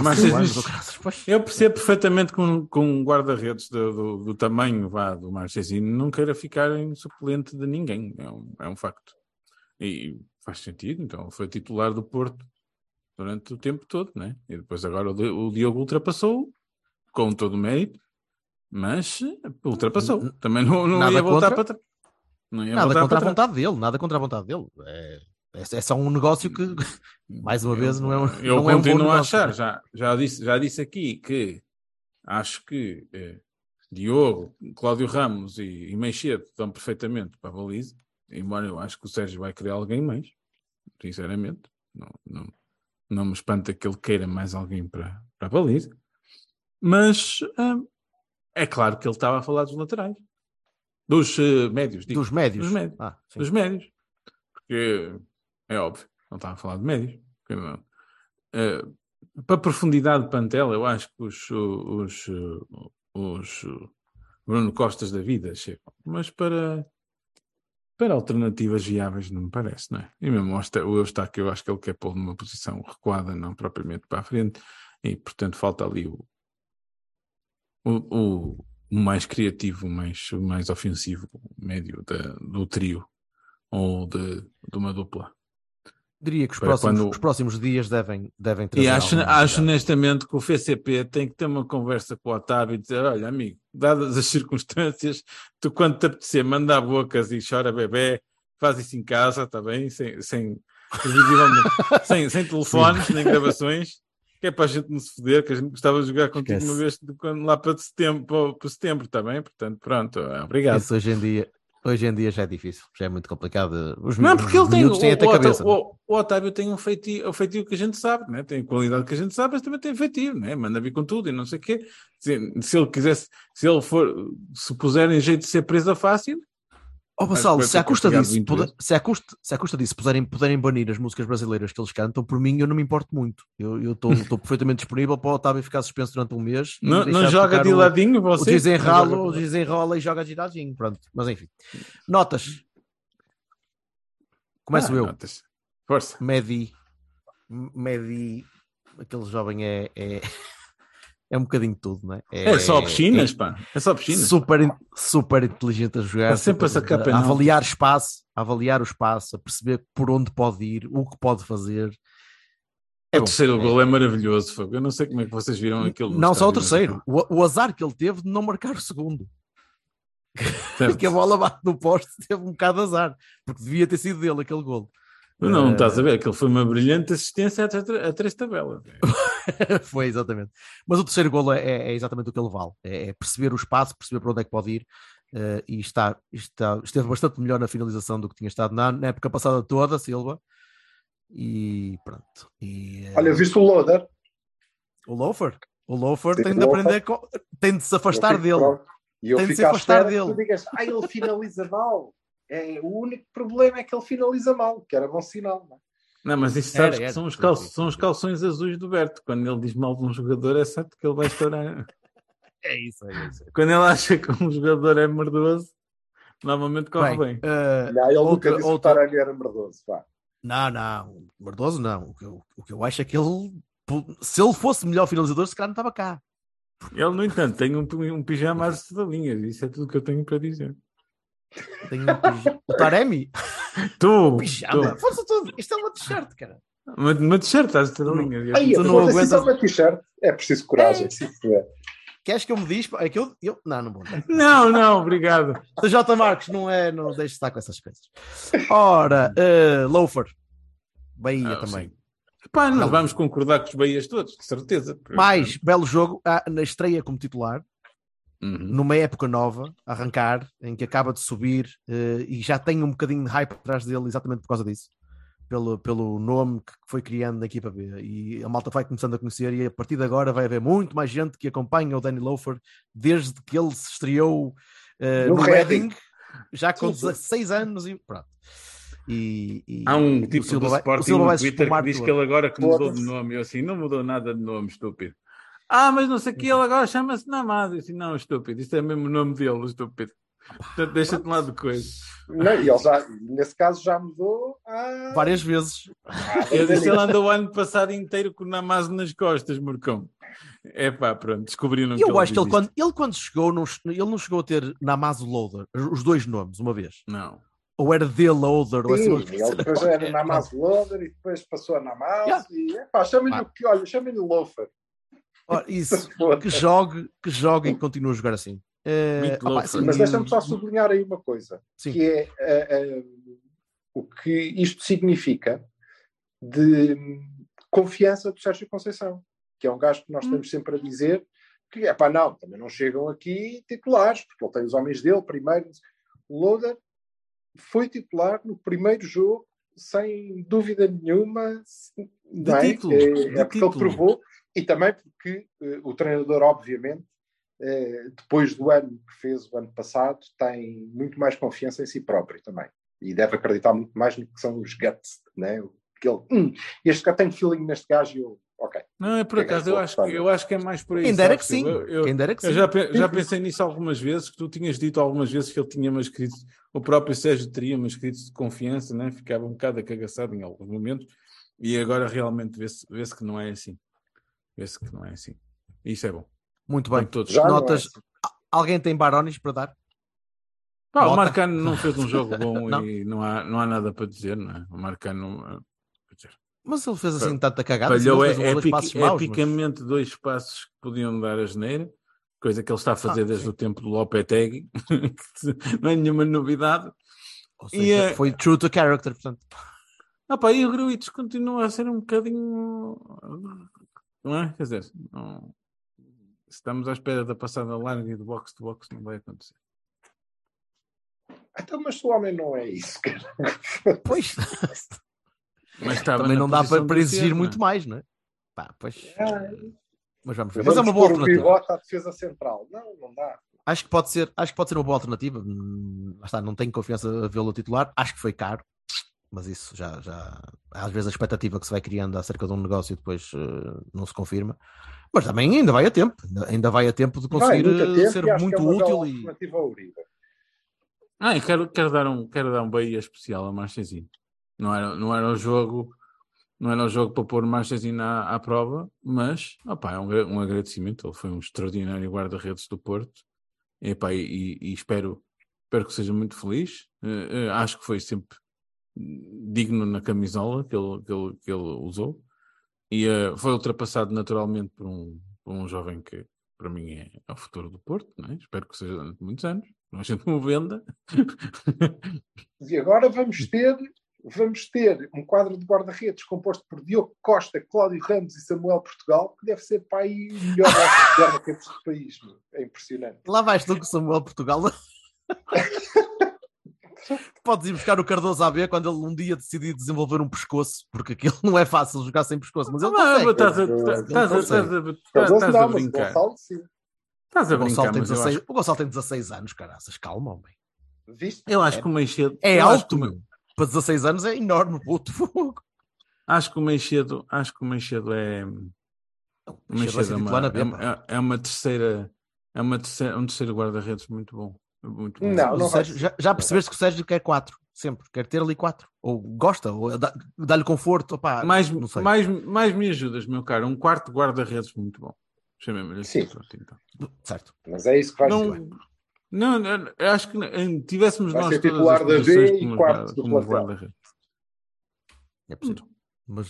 pois. Eu percebo perfeitamente que um, que um guarda-redes do, do, do tamanho vá, do Marchesino não queira ficar em suplente de ninguém. É um, é um facto. E faz sentido. Então, foi titular do Porto durante o tempo todo, né? E depois agora o Diogo ultrapassou com todo o mérito, mas eh, ultrapassou. Também não, não nada ia voltar contra. para trás. Não ia Nada contra a vontade dele, nada contra a vontade dele. É, é, é só um negócio que, (laughs) mais uma vez, não é um, Eu não é um continuo a negócio. achar, já, já, disse, já disse aqui que acho que eh, Diogo, Cláudio Ramos e, e Meixedo estão perfeitamente para a baliza, embora eu acho que o Sérgio vai querer alguém mais, sinceramente. Não, não, não me espanta que ele queira mais alguém para, para a baliza. Mas hum, é claro que ele estava a falar dos laterais. Dos eh, médios, digo. Dos médios. Dos médios. Ah. Dos médios. Porque é óbvio, não estava a falar de médios. Eh, para profundidade de plantel, eu acho que os, os, os eh, Bruno Costas da vida chegam. Mas para, para alternativas viáveis não me parece, não é? E mesmo o Eustáquio, eu acho que ele quer pôr numa posição recuada, não propriamente para a frente. E, portanto, falta ali o, o, o, o mais criativo, o mais, o mais ofensivo médio da- do trio ou de, de uma dupla. Diria que os próximos, quando- os próximos dias devem, devem trazer E acho, acho honestamente que o FCP tem que ter uma conversa com o Otávio e dizer: olha, amigo, dadas as circunstâncias, tu quando te apetecer, manda a bocas e chora bebê, faz isso em casa, está bem? Sem, sem, (laughs) sem, sem telefones nem gravações, que é para a gente não se foder, que a gente gostava de jogar contigo Esquece. uma vez quando, lá para setembro, para, setembro, está bem? Portanto, pronto, obrigado. Isso hoje em dia, hoje em dia já é difícil, já é muito complicado. Os, Não, porque ele tem. miúdos têm o- até o- cabeça. o- o Otávio tem um feitio, o feitio que a gente sabe, né? tem qualidade que a gente sabe, mas também tem feitio, né? manda vir com tudo e não sei o quê. Se, se ele quisesse, se ele for, se puserem jeito de ser presa fácil, Vassalo, vai se à custa disso, puder- se à custa, se à custa disso puderem, puderem banir as músicas brasileiras que eles cantam, por mim eu não me importo muito. Eu estou (laughs) perfeitamente disponível para o Otávio ficar suspenso durante um mês. não, não de joga de o- ladinho O você? o joga- desenrola e joga giradinho, pronto. Mas enfim. Notas. Começo Ah, eu. notas. Força. Medi. Medi. Aquele jovem é, é, (laughs) é um bocadinho de tudo, não é? É, só piscinas, pá. É só piscinas. Super, super inteligente a jogar, Está sempre a super- sacar penaltis. avaliar espaço, a avaliar o espaço, a perceber por onde pode ir, o que pode fazer. É o bom. terceiro É- gol é maravilhoso, fogo. Eu não sei como é que vocês viram aquilo. Não só o terceiro, o, o azar que ele teve de não marcar o segundo. (laughs) Que a bola bate no poste, teve um bocado de azar, porque devia ter sido dele aquele gol. Não, Eh, estás a ver? Aquilo foi uma brilhante assistência a, a três tabelas. (laughs) (laughs) Foi exatamente. Mas o terceiro golo é, é exatamente o que ele vale: é, é perceber o espaço, perceber para onde é que pode ir. eh, e está, está, esteve bastante melhor na finalização do que tinha estado na, na época passada toda, Silva. E pronto. E, eh, Olha, viste o Loader? o Loafer, o Loafer tem de aprender, co- tem de se afastar dele. pronto. E eu Tem de se afastar dele. tu digas, ah, ele finaliza mal. É, o único problema é que ele finaliza mal, que era bom sinal. Não é? Não, mas isso Era, sabes que era. são os, cal- são os calções azuis do Berto. Quando ele diz mal de um jogador, é certo que ele vai estourar. É isso, é isso. Quando ele acha que um jogador é merdoso, normalmente corre bem. eh, Não, ele outra- nunca disse outra- que o era merdoso. Vá. Não, não, Merdoso não. O que, eu, o que eu acho é que ele, se ele fosse melhor finalizador, se calhar não estava cá. Ele, no entanto, tem um, um pijama às estrelinhas. Isso é tudo que eu tenho para dizer. Tem um pijama. O Taremi? (laughs) Tu, Pijama. tu. Força tudo. Isto é uma t-shirt, cara. Uma, uma t-shirt às estrelinhas. Aí, Tu não aguentas- é uma t-shirt. É preciso coragem. É. Queres que eu me diz? É que eu, eu... Não, não vou. Não, não, obrigado. O J. Marcos não é, não deixe de estar com essas coisas. Ora, uh, Loafer. Bahia Ah, também. sim. Pá, nós Não. vamos concordar com os Bahias todos, de certeza. Mais belo jogo ah, na estreia como titular, Uhum. numa época nova, arrancar, em que acaba de subir eh, e já tem um bocadinho de hype atrás dele exatamente por causa disso. Pelo, pelo nome que foi criando na equipa B. E a malta vai começando a conhecer, e a partir de agora vai haver muito mais gente que acompanha o Danny Loafer desde que ele se estreou eh, No no, Reading. Já com Sim, sim. 16 anos e pronto. E, e- Há um e tipo vai- o Sporting no Twitter que diz que ele agora que mudou de nome. Eu assim, não mudou nada de nome, estúpido. Ah, mas não sei o que, ele agora chama-se Namaz. Eu assim, não, estúpido, isto é mesmo o nome dele, estúpido. Portanto, deixa-te lá de coisa. Não, e ele já, nesse caso já mudou há... várias vezes. Eu disse, ele andou o ano passado inteiro com o Namaz nas costas, Morcão. É pá, pronto, descobriram E eu acho que ele quando, ele quando chegou, não, ele não chegou a ter Namazo Loader, os dois nomes, uma vez. Não. Ou era The Loader, ou assim. Sim, uma ele coisa. depois era Namaz (laughs) Loader e depois passou a Namaz Yeah. e epá, chamem-lhe Ah. o que, olha, chamem-lhe Loafer. Ora, (laughs) isso, que jogue, que jogue e que continue a jogar assim. Eh, Muito opá, louco, sim, Mas deixa-me só sublinhar aí uma coisa, Sim. que é eh, eh, o que isto significa de hum, confiança do Sérgio Conceição, que é um gajo que nós estamos sempre a dizer que, é pá, não, também não chegam aqui titulares, porque ele tem os homens dele primeiro. O Loader foi titular no primeiro jogo, sem dúvida nenhuma, não é? título, É, de é porque ele título. provou, e também porque eh, o treinador, obviamente, eh, depois do ano que fez o ano passado, tem muito mais confiança em si próprio também. E deve acreditar muito mais no que são os guts, né? O que ele, hum, este gajo tem feeling neste gajo e eu, ok. Não, é por é acho, eu acho, eu acho que é mais por aí. Quem dera que sim. Eu, eu- Quem dera que eu sim. já, já pensei nisso algumas vezes, que tu tinhas dito algumas vezes que ele tinha umas crises, o próprio Sérgio teria umas crises de confiança, né? ficava um bocado acagaçado em alguns momentos, e agora realmente vê-se vê que não é assim. Vê-se que não é assim. E Isso é bom. Muito bem. Todos. Já não é Notas. assim. Alguém tem Barones para dar? Pá, o. Marcano não fez um jogo bom (laughs) Não. e não há, não há nada para dizer, não é? O Marcano eh, Mas ele fez assim tanta cagada. falhou fez um epic- passos maus, mas- epicamente dois passos que podiam dar a geneira, coisa que ele está a fazer Ah, desde sim. o tempo do Lopetegui, que (laughs) não é nenhuma novidade. Ou E, seja, eh, foi true to character, portanto. Ah, pá, e o Gruitos continua a ser um bocadinho. Não é? Quer dizer, não- se estamos à espera da passada larga e do box to box, não vai acontecer. Então, mas o homem não é isso, cara. Pois. Mas Também não dá para, para exigir ser, muito não é? mais, não é? Pá, pois. Ah, Mas vamos ver. Mas é uma boa o alternativa. pivote à defesa central. Não, não dá. Acho que pode ser, acho que pode ser uma boa alternativa. Hum, está, não tenho confiança a vê-lo titular. Acho que foi caro, mas isso já, já às vezes a expectativa que se vai criando acerca de um negócio depois eh, não se confirma. Mas também ainda vai a tempo, ainda, vai a tempo de Vai, conseguir muito eh, tempo ser muito é útil e. Ah, e quero, quero, dar um, quero dar um beijo especial a Marchezinho. Não era, não era o jogo, não era o jogo para pôr o Marchezinho à, à prova, mas opá, é um, um agradecimento. Ele foi um extraordinário guarda-redes do Porto. E, epá, e, e- espero, espero que seja muito feliz. Eh, eh, acho que foi sempre digno na camisola que ele, que ele, que ele usou. E eh, foi ultrapassado naturalmente por um, por um jovem que para mim é, é o futuro do Porto. não é? Espero que seja durante muitos anos. Não a gente não venda. (laughs) E agora vamos ter, vamos ter um quadro de guarda-redes composto por Diogo Costa, Cláudio Ramos e Samuel Portugal, que deve ser para aí o melhor (laughs) guarda-redes do país. É impressionante. lá vais tu com o Samuel Portugal. (laughs) Podes ir buscar o Cardoso AB quando ele um dia decidir desenvolver um pescoço, porque aquilo (laughs) não é fácil jogar sem pescoço, mas ele consegue. estás a- a- a- a não, brincar. Gonçalo, sim. Estás a O Gonçalo, brincar, tem mas eu 16, acho, o Gonçalo tem 16 anos, caraças, calma, homem. Viste? eu acho que o Meixedo... É alto, meu. Para 16 anos é enorme, puto. Fogo. Acho que o Meixedo, acho que o Meixedo é... O Meixedo é B, é, é uma terceira... É uma terceira, um terceiro guarda-redes muito bom. Muito bom. Não, não Sérgio- já, já percebeste que o Sérgio quer 4, sempre. Quer ter ali 4. Ou gosta, ou dá- dá-lhe conforto. Opá, mais, não sei. mais, mais me ajudas, meu caro. Um quarto guarda-redes muito bom. Chamei-me assim. Sim. pronto, então. Certo. Mas é isso que ser. Não, não, não, eu acho que eh, tivéssemos Vai nós ser titular da e quarto do plantel. guarda-redes. É possível. Mas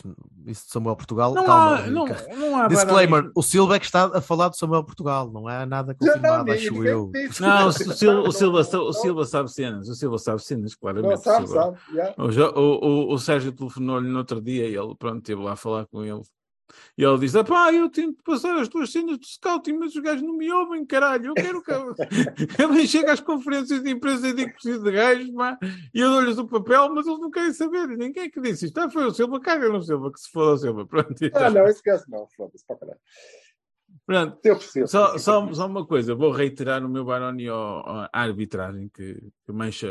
isso de Samuel Portugal, Não calma. há, não, não há Disclaimer: o Silva é que está a falar de Samuel Portugal, não há nada confirmado, nem- acho ninguém eu. Não, o Silva, o, Silva, Não, o Silva sabe cenas, o Silva sabe cenas, claramente. Não, o sabe, Silva. sabe. já. O, Jo- o, o, o Sérgio telefonou-lhe no outro dia e ele, pronto, esteve lá a falar com ele. E ele disse: pá, eu tento passar as tuas cenas de scouting, mas os gajos não me ouvem, caralho. Eu quero que. eu- (laughs) nem chego às conferências de imprensa e digo que preciso de gajos, pá, e eu dou-lhes o papel, mas eles não querem saber. E ninguém que disse isto. Ah, foi o Silva, caga no Silva, que se foda o Silva. (laughs) Pronto, e Ah, tá. não, esquece não. Foda-se para caralho. pronto. Só, só, só uma coisa, vou reiterar o meu baroni à arbitragem que, que mancha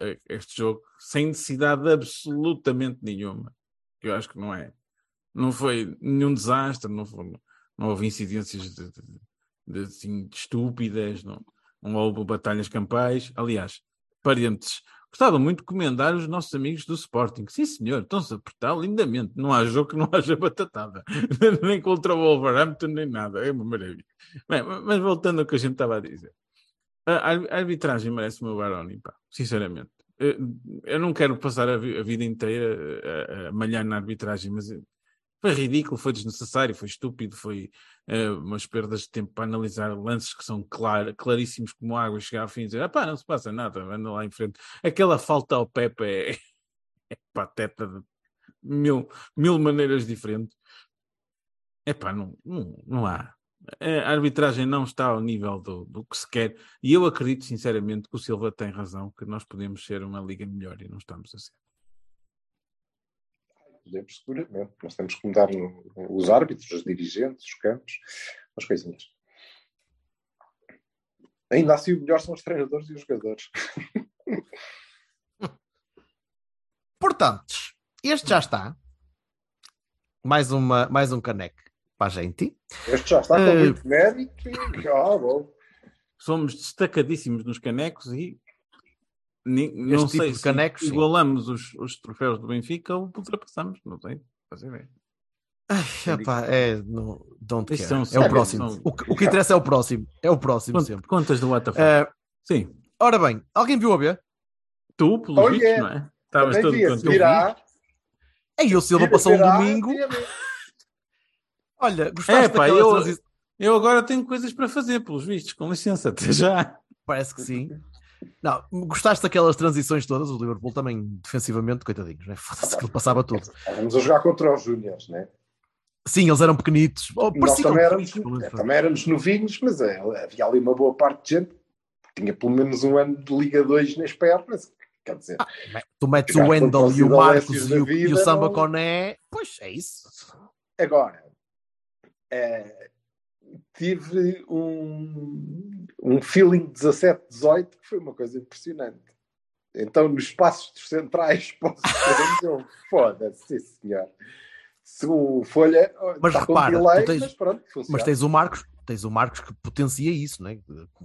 eh, este jogo sem necessidade absolutamente nenhuma. Que eu acho que não é. Não foi nenhum desastre, não, foi, não houve incidências de, de- de, assim, de estúpidas, não, não houve batalhas campais. Aliás, parentes, gostava muito de comentar os nossos amigos do Sporting. Sim, senhor, estão-se a apertar lindamente. Não há jogo que não (laughs) haja batatada. (laughs) nem contra o Wolverhampton, nem nada. É uma maravilha. Bem, mas voltando ao que a gente estava a dizer. A ar- a arbitragem merece o meu Baroni, pá, sinceramente. Eh, Eu não quero passar a, vi- a vida inteira a, a malhar na arbitragem, mas eh, foi ridículo, foi desnecessário, foi estúpido, foi eh, umas perdas de tempo para analisar lances que são clar, claríssimos como água chegar ao fim e dizer, ah pá, não se passa nada, anda lá em frente. Aquela falta ao Pepe é, (laughs) é pateta de mil, mil maneiras diferentes. É pá, não, não, não há. A arbitragem não está ao nível do, do que se quer e eu acredito sinceramente que o Silva tem razão, que nós podemos ser uma liga melhor e não estamos a ser. Podemos, seguramente. Nós temos que mudar no- os árbitros, os dirigentes, os campos, as coisinhas. Ainda assim, o melhor são os treinadores e os jogadores. (laughs) Portanto, este já está. Mais, uma, mais um caneco para a gente. Este já está com Eh, muito mérito. e- Ah, bom. Somos destacadíssimos nos canecos e ni- não tipo sei de se canecos, sim. igualamos os, os troféus do Benfica ou ultrapassamos, não sei. Fazer bem. Ai, epá, é, no, don't Isto care. são- é o próximo. são- O, que- o que interessa é o próximo. É o próximo sempre. Contas do WTF. Eh, Sim. ora bem, alguém viu a ver? Tu, pelos Oh, vistos, yeah. não é? Estavas todo vi a contente. seguir à- Aí o Silva passou um domingo. Olha, gostaste É, pá, daquela eu- transi- Eu agora tenho coisas para fazer, pelos vistos, com licença, até já. Parece que sim. Não, gostaste daquelas transições todas? O Liverpool também, defensivamente, coitadinhos, né? (laughs) Foda-se que ele passava tudo. Estávamos a jogar contra os Júniors, né? Sim, eles eram pequenitos. Oh, Nós também éramos, é, também éramos novinhos, mas é, havia ali uma boa parte de gente que tinha pelo menos um ano de Liga 2 nas pernas. Quer dizer, Ah, Tu metes o Wendel contra os e o Marcos e o, e o vida, Samba não- Coné, pois é isso. Agora, eh, tive um, um feeling 17-18 que foi uma coisa impressionante. Então, nos dos centrais, (laughs) posso dizer, eu, foda-se, senhor. Se o Folha Mas com repara, delay, tens- mas pronto. Mas tens o Marcos, tens o Marcos que potencia isso, né?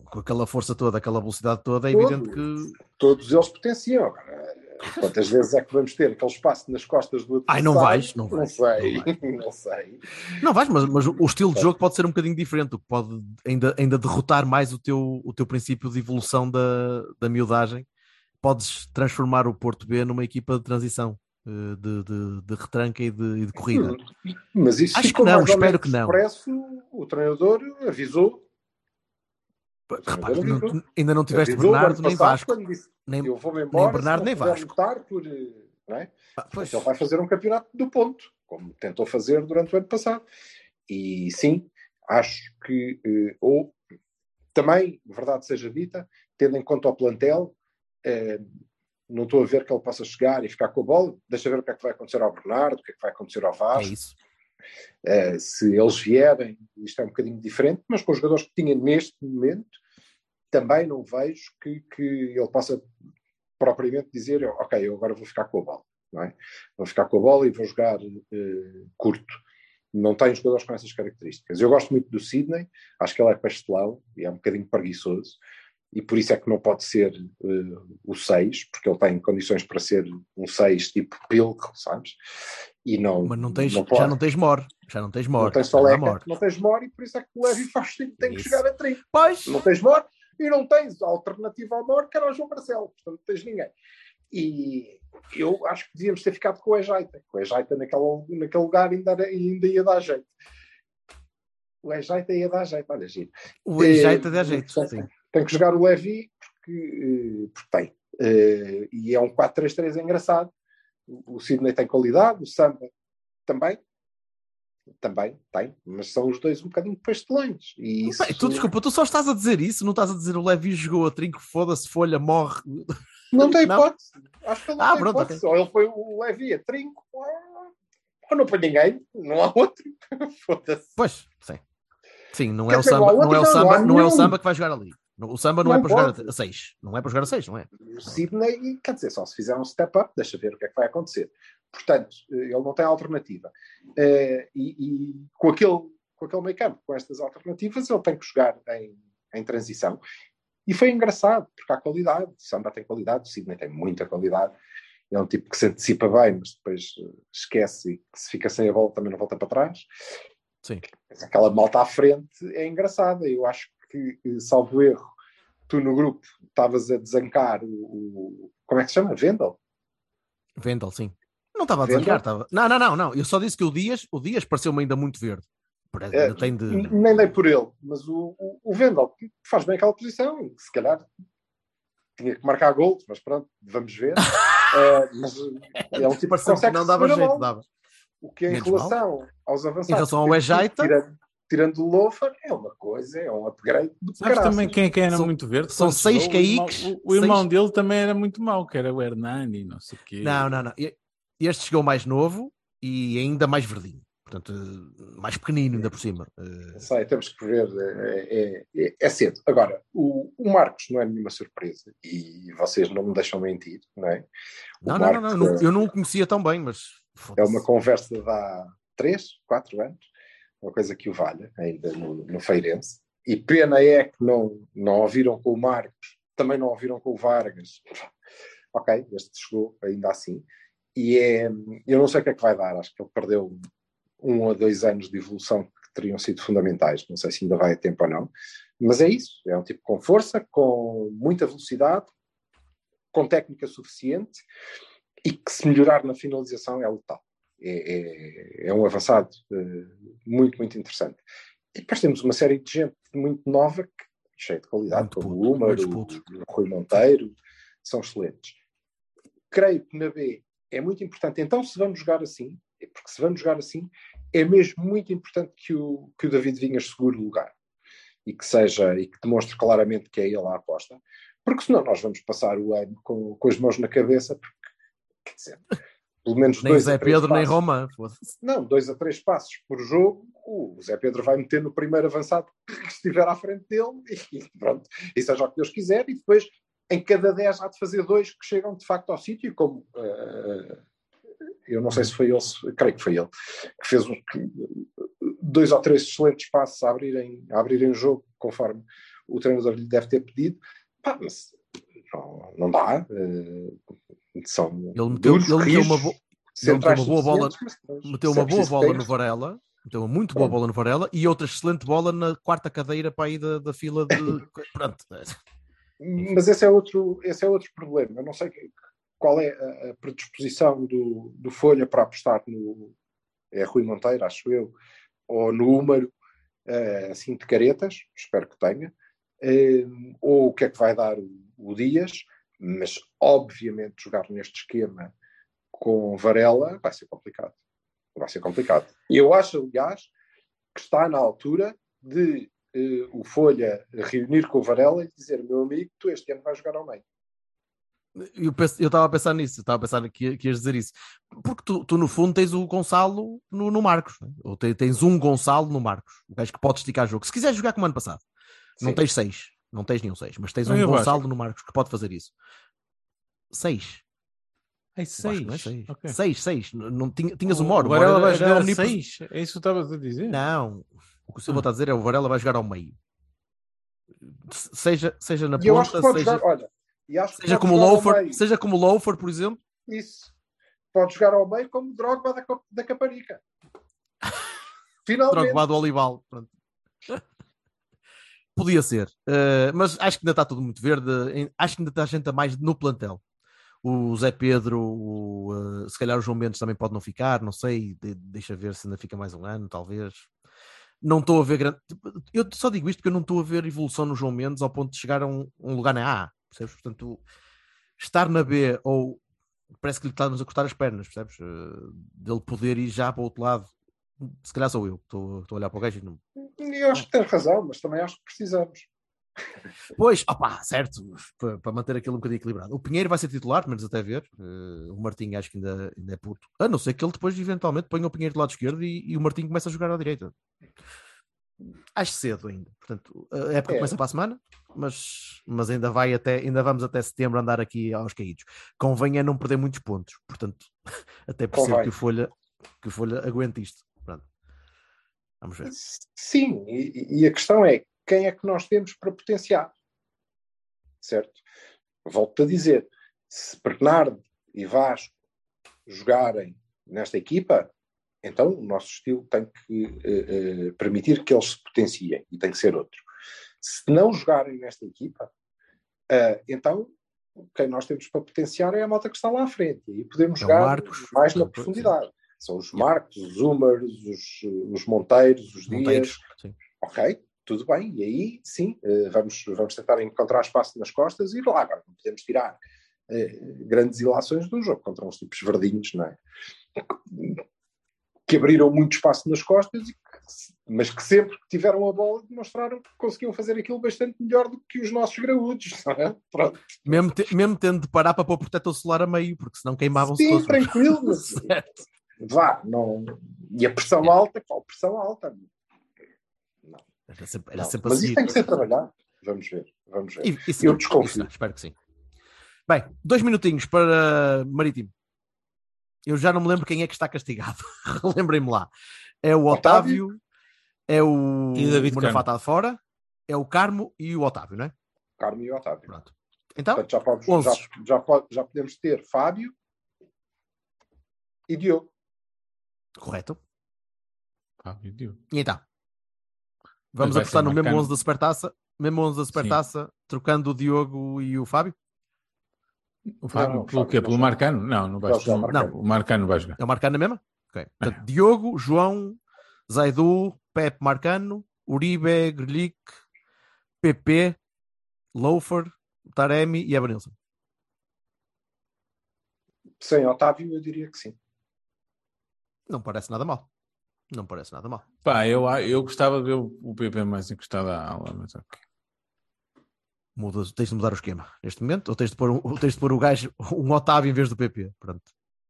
com aquela força toda, aquela velocidade toda, é Todo. evidente que. Todos eles potenciam. Agora, quantas vezes é que vamos ter aquele espaço nas costas do Ai, não adversário? vais, não Não vais, sei, não (laughs) não sei. Não vais, mas, mas o estilo de jogo pode ser um bocadinho diferente, o que pode ainda, ainda derrotar mais o teu, o teu princípio de evolução da, da miudagem. Podes transformar o Porto B numa equipa de transição, eh, de, de, de retranca e de, e de corrida. Mas isso Acho que não, espero que não. expresso, o treinador avisou. Não- avisou. ainda não tiveste Avisou Bernardo nem Vasco. quando disse, Nem, eu vou-me embora, Bernardo, nem não puder Vasco. lutar por, eh, não é? Ah, pois. Ele vai fazer um campeonato do ponto, como tentou fazer durante o ano passado. E sim, acho que, eh, ou também, verdade seja dita, tendo em conta o plantel, eh, não estou a ver que ele possa chegar e ficar com a bola. Deixa ver o que é que vai acontecer ao Bernardo, o que é que vai acontecer ao É Vasco. isso. Eh, se eles vierem, isto é um bocadinho diferente, mas com os jogadores que tinha neste momento, também não vejo que, que ele possa propriamente dizer, ok, eu agora vou ficar com a bola, não é? Vou ficar com a bola e vou jogar eh, curto. Não tem jogadores com essas características. Eu gosto muito do Sidney, acho que ele é pastelão e é um bocadinho preguiçoso, e por isso é que não pode ser eh, o 6, porque ele tem condições para ser um 6 tipo Pilgrim, sabes? E não, Mas não tens, pode. já não tens Mor. Já não tens Mor. Não tens não Soleca, Mor. não tens Mor, e por isso é que o Levi faz tem, tem que chegar a 30. Pois, Não tens Mor e não tens a alternativa ao Mor, que era o João Marcelo. Portanto, não tens ninguém. E eu acho que devíamos ter ficado com o Ejaita. Com o Ejaita naquele, naquele lugar ainda, ainda ia dar jeito. O Ejaita ia dar jeito, olha, giro. o Ejeita Eh, dá jeito. portanto, Sim. Tem que jogar o Levi porque, eh, porque tem. Eh, e é um 4-3-3 engraçado. O Sidney tem qualidade, o Samba também. Também tem, mas são os dois um bocadinho pastelões. E isso... Bem, tu, desculpa, tu só estás a dizer isso, não estás a dizer o Levi jogou a trinco, foda-se, folha, morre. Não tem (laughs) Não? hipótese. Acho que ele não Ah, tem pronto, hipótese. Ou ele foi o Levi a trinco, ou não põe ninguém. Não há outro. (laughs) Foda-se. Pois, sim. Sim, não é o samba, não é o samba, não é o samba que vai jogar ali. O samba não, Não é para jogar a 6. Não é para jogar a 6, não é? O Sidney, quer dizer, só se fizer um step up, deixa ver o que é que vai acontecer. Portanto, eh, ele não tem alternativa. Eh, e, e com aquele, com aquele meio campo, com estas alternativas, ele tem que jogar em, em transição. E foi engraçado, porque há qualidade. O Samba tem qualidade, o Sidney tem muita qualidade. É um tipo que se antecipa bem, mas depois eh, esquece e que se fica sem a bola também não volta para trás. Sim. Aquela malta à frente é engraçada. Eu acho que, salvo erro, tu no grupo estavas a desancar o, o- Como é que se chama? Vendel? Vendel, sim. Não estava a desancar, estava. Não, não, não, não. Eu só disse que o Dias, o Dias pareceu-me ainda muito verde. É, tem de. Nem dei por ele, mas o, o, o Vendel faz bem aquela posição. e Se calhar tinha que marcar gols, mas pronto, vamos ver. (laughs) Eh, mas é um tipo que consegue não dava jeito, dava. O que em Menos relação aos avançados. Em relação ao Ejaita- Tirando, tirando o Lofer, é uma coisa, é um upgrade do Sabes caraças. também quem é que era São- muito verde? são seis chegou, o irmão- caíques, O, o irmão seis- dele também era muito mau, que era o Hernani, não sei o quê. Não, não, não. Este chegou mais novo e ainda mais verdinho. Portanto, mais pequenino ainda por cima. Eh, Não sei, temos que ver, é, é- é- é cedo. Agora, o, o Marcos não é nenhuma surpresa e vocês não me deixam mentir, não é? Não, não, não, não, eu é- não- o conhecia tão bem, mas. É uma conversa de há 3, 4 anos, uma coisa que o valha, ainda no, no Feirense. E pena é que não, não ouviram com o Marcos, também não ouviram com o Vargas. Ok, este chegou ainda assim. E é, eu não sei o que é que vai dar, acho que ele perdeu um ou dois anos de evolução que teriam sido fundamentais. Não sei se ainda vai a tempo ou não. Mas é isso, é um tipo com força, com muita velocidade, com técnica suficiente e que se melhorar na finalização é letal. É, é, é um avançado eh, muito, muito interessante. E depois temos uma série de gente muito nova, que, cheia de qualidade, Muito como puto, o muito o, o Rui Monteiro, são excelentes. Creio que na B é muito importante, então se vamos jogar assim, é porque se vamos jogar assim, é mesmo muito importante que o, que o David Vinhas segure o lugar e que seja, e que demonstre claramente que é ele a aposta, Porque senão nós vamos passar o ano com, com as mãos na cabeça, porque, quer dizer, pelo menos Nem dois Zé a três Pedro, nem passos- Roma. foda-se. Não, dois a três passos por jogo, o Zé Pedro vai meter no primeiro avançado que estiver à frente dele e pronto, e seja o que Deus quiser, e depois em cada dez há de fazer dois que chegam de facto ao sítio, como eh, eu não sei se foi ele, creio que foi ele, que fez um- dois ou três excelentes passos a abrirem, a abrirem o jogo, conforme o treinador lhe deve ter pedido. Pá, mas não, não dá. eh, são Ele meteu, duros, ele meteu uma, bo- ele meteu uma boa bola, meteu uma boa bola ter- no Varela, meteu uma muito boa Pronto. bola no Varela e outra excelente bola na quarta cadeira para aí da, da fila de. (laughs) Pronto. Mas esse é outro, esse é outro problema. Eu não sei qual é a, predisposição do, do Folha para apostar no. É Rui Monteiro, acho eu, ou no Húmero, eh, assim de caretas, espero que tenha, eh, ou o que é que vai dar o Dias, mas obviamente jogar neste esquema com Varela vai ser complicado. Vai ser complicado. E eu acho, aliás, que está na altura de eh, o Folha reunir com o Varela e dizer: meu amigo, tu este ano vais jogar ao meio. Eu estava a pensar nisso, eu estava a pensar que, que ias dizer isso. Porque tu, tu, no fundo, tens o Gonçalo no, no Marcos, né? ou te- tens um Gonçalo no Marcos, o gajo que pode esticar jogo. Se quiseres jogar como ano passado, não Sim. tens seis, não tens nenhum seis, mas tens Não, um eu acho. Gonçalo no Marcos que pode fazer isso. Seis. É que não é seis. Ok. Seis, seis. Não, não tinha- tinhas o Moro. O Varela vai era jogar omnipres- seis? É isso que estavas a dizer? Não, o que o Silva está a dizer é o Varela vai jogar ao meio. Se- Seja, seja na ponta, seja, jogar, olha, seja como Loafer, seja como Loafer, por exemplo. Isso. Pode jogar ao meio como Drogba da, da Caparica. (laughs) Finalmente. Drogba do Olival. (laughs) Podia ser, Eh, mas acho que ainda está tudo muito verde. Acho que ainda está gente a mais no plantel. O Zé Pedro, o, eh, se calhar o João Mendes também pode não ficar, não sei. de- deixa ver se ainda fica mais um ano, talvez. Não estou a ver grande. Eu só digo isto porque eu não estou a ver evolução no João Mendes ao ponto de chegar a um, um lugar na A, percebes? Portanto, estar na B ou parece que lhe estamos a cortar as pernas, percebes? Eh, Dele poder ir já para o outro lado. Se calhar sou eu estou, estou a olhar para o gajo e não, Eu acho que tem razão, mas também acho que precisamos. Pois, opá, certo, para, manter aquilo um bocadinho equilibrado. O Pinheiro vai ser titular, menos até ver. Eh, o Martinho acho que ainda, ainda é puto. A não ser que ele depois, eventualmente, ponha o Pinheiro do lado esquerdo e, e o Martinho começa a jogar à direita. Acho cedo ainda. Portanto, a época É. começa para a semana, mas, mas ainda, vai até, ainda vamos até setembro andar aqui aos caídos. Convém é não perder muitos pontos. Portanto, (laughs) até percebo Convém. que o, Folha, que o Folha aguente isto. Pronto. Vamos ver. Sim, e, e a questão é quem é que nós temos para potenciar? Certo? Volto a dizer, se Bernardo e Vasco jogarem nesta equipa, então o nosso estilo tem que eh, eh, permitir que eles se potenciem e tem que ser outro. Se não jogarem nesta equipa, eh, então quem nós temos para potenciar é a malta que está lá à frente e podemos É jogar Marcos, mais na sim, profundidade. São os Marcos, os Zumers, os, os Monteiros, os Monteiros, Dias. sim. Ok, tudo bem. E aí, sim, eh, vamos, vamos tentar encontrar espaço nas costas e ir lá. Agora, não podemos tirar eh, grandes ilações do jogo contra uns tipos verdinhos, não é? Que abriram muito espaço nas costas, que- mas que sempre que tiveram a bola demonstraram que conseguiam fazer aquilo bastante melhor do que os nossos graúdos. é? (laughs) Mesmo, te- mesmo tendo de parar para pôr protetor solar a meio, porque senão queimavam-se Sim, todos. tranquilo, (laughs) mas vá, não. E a pressão alta, qual pressão alta? Era sempre, era Não. sempre Mas seguir. isto tem que ser trabalhado. Vamos ver, vamos ver. E- e sim, Eu desconfio. isso, espero que sim. Bem, dois minutinhos para Marítimo. Eu já não me lembro quem é que está castigado. (laughs) Lembrem-me lá. É o Otávio. Otávio, é o E David de fora, é o Carmo e o Otávio, não é? Carmo e Otávio. Pronto. Então, Portanto, já, onze. já, já, pode- já podemos ter Fábio e Diogo. correto. Pá, meu Deus. E então? Vamos apostar no mesmo marcano. 11 da Supertaça, mesmo 11 da Supertaça, trocando o Diogo e o Fábio? O Fábio, não, pelo quê? não Pelo. Marcano? Não, não vai jogar jogar. o Marcano. Não, o Marcano vai jogar. É o Marcano na mesma? Ok. Portanto, Diogo, João, Zaidu, Pepe Marcano, Uribe, Grilic, PP, Loafer, Taremi e Evanilson. Sem Otávio, eu diria que sim. Não parece nada mal. Não parece nada mal. Pá, eu, eu gostava de ver o PP mais encostado à ala, mas ok. Mudas, tens de mudar o esquema neste momento, ou tens de pôr, um- ou tens de pôr o gajo, um Otávio em vez do PP. Pronto.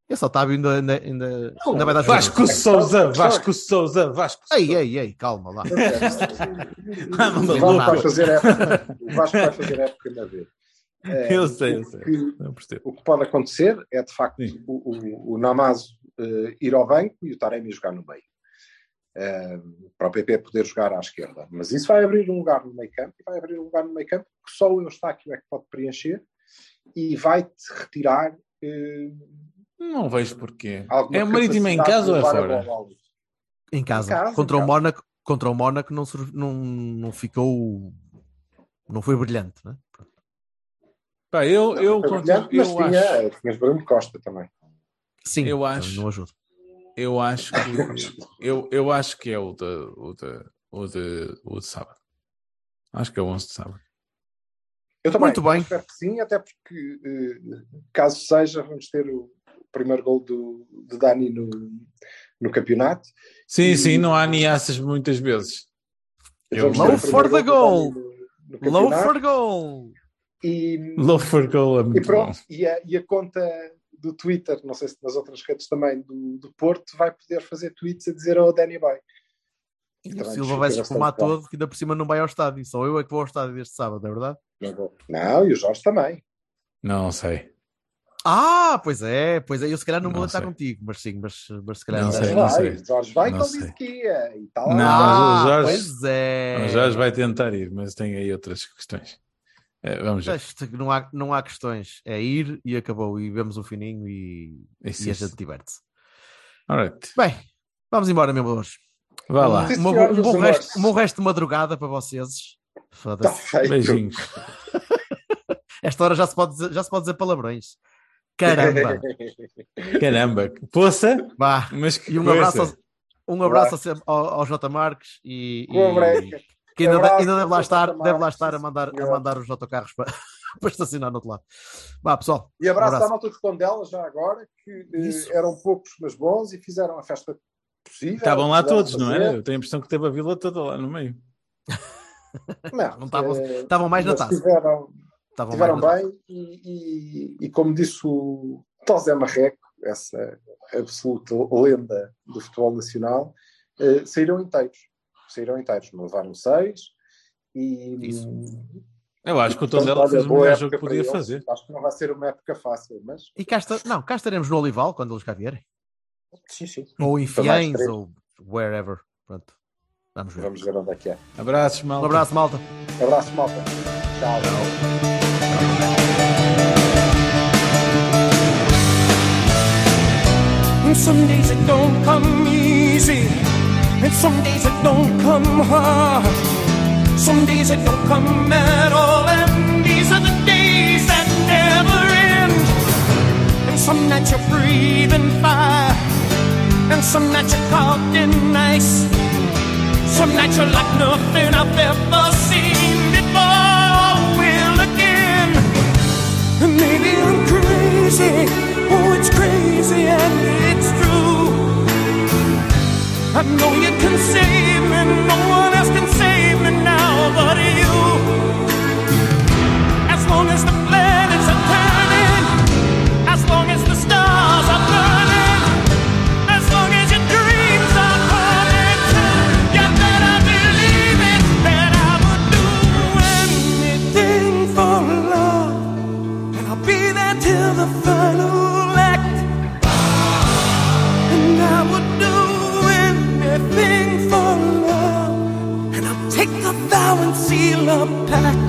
Esse Otávio ainda, ainda, ainda, ainda vai dar Vasco jogo. Souza, Vasco Souza, Vasco Ei, Souza. ei, ei, calma lá. (laughs) Ah, não O Vasco vai fazer época. O Vasco vai fazer época na B. É, Eu sei, eu o sei. que- Não. O que pode acontecer é, de facto, Sim. o, o, o Namazo eh, ir ao banco e o Taremi jogar no meio. Eh, para o PP poder jogar à esquerda. Mas isso vai abrir um lugar no meio campo e vai abrir um lugar no meio campo que só o Eustáquio é que pode preencher e vai-te retirar eh, Não vejo porquê. É o Marítimo em casa ou é fora? Em casa, Em casa, contra, em o. Mónaco, contra o Mónaco não, não, não ficou. Não foi brilhante, né? Pá, eu, eu, Foi contra- brilhante, mas eu tinha, acho, tinhas Bruno Costa também. Sim, Eu então acho- Não ajuda. Eu acho que eu, eu acho que é o de, o de, o de, o de sábado. Acho que é o 11 de sábado. Eu também. Muito bem. Espero que sim, até porque, eh, caso seja, vamos ter o primeiro gol do, de Dani no, no campeonato. Sim, E- sim, não há ameaças muitas vezes. Eu- Low for the goal. no- no Low for goal! E, Low for goal é e muito pronto, bom. e a, e a conta do Twitter, não sei se nas outras redes também, do, do Porto, vai poder fazer tweets a dizer ao Danny Boy. E o Silva vai se espumar todo, que ainda por cima não vai ao estádio. Só eu é que vou ao estádio este sábado, é verdade? Não, e o Jorge também. Não sei. Ah, pois é, pois é. Eu se calhar não vou Não estar sei. contigo, mas sim, mas, mas se calhar Não ainda- sei, Jorge não vai, sei. Jorge vai Não sei. disse que ia. E tá lá. Não, Ah, o Jorge- pois é. O Jorge vai tentar ir, mas tem aí outras questões. É, vamos ver. Não há, não há questões. É ir e acabou. E vemos o fininho e, Isso, e a gente diverte-se. Alright. Bem, vamos embora, meu hoje. Vá lá. Um, bom- um bom meus resto, um bom resto de madrugada para vocês. Foda-se. feito. Beijinhos. (laughs) Esta hora já se pode dizer, já se pode dizer palavrões. Caramba! (laughs) Caramba. Poça, Vá. mas que E um coisa. abraço, ao, um abraço ao, ao, J. Marques e, e- Com a breca. Que ainda, Abraço ainda deve lá estar, deve lá estar a mandar, a mandar os autocarros para, (laughs) para estacionar no outro lado. Vá, pessoal. E abraço, Um abraço. à malta de Tondela já agora, que eh, Isso. eram poucos mas bons e fizeram a festa possível. Estavam lá todos, não fazer. era? Eu tenho a impressão que teve a vila toda lá no meio. (laughs) Não, Não estavam- eh, Estavam mais na taça. Tiveram, Estavam tiveram mais bem e, e- e como disse o Tosé Marreco, essa absoluta lenda do futebol nacional, eh, saíram inteiros. Saíram inteiros, não levaram seis e Isso. Eu acho que o Portanto, Tondela fez o melhor jogo que podia eles. fazer. Acho que não vai ser uma época fácil, mas E cá, está, não, cá estaremos no Olival quando eles cá vierem. sim, sim. Ou em Fiães, três. ou wherever. Pronto. Vamos ver. Vamos ver onde é que é. Abraços, mal. Um abraço, malta. Abraço, malta. Tchau. And some days it don't come easy, and some days it don't come hard. Some days it don't come at all, and these are the days that never end. And some nights you're breathing fire, and some nights you're caught in ice. Some nights you're like nothing I've ever seen before. Will again. And maybe I'm crazy. Oh, it's crazy and it's. I know you can save me. No one cada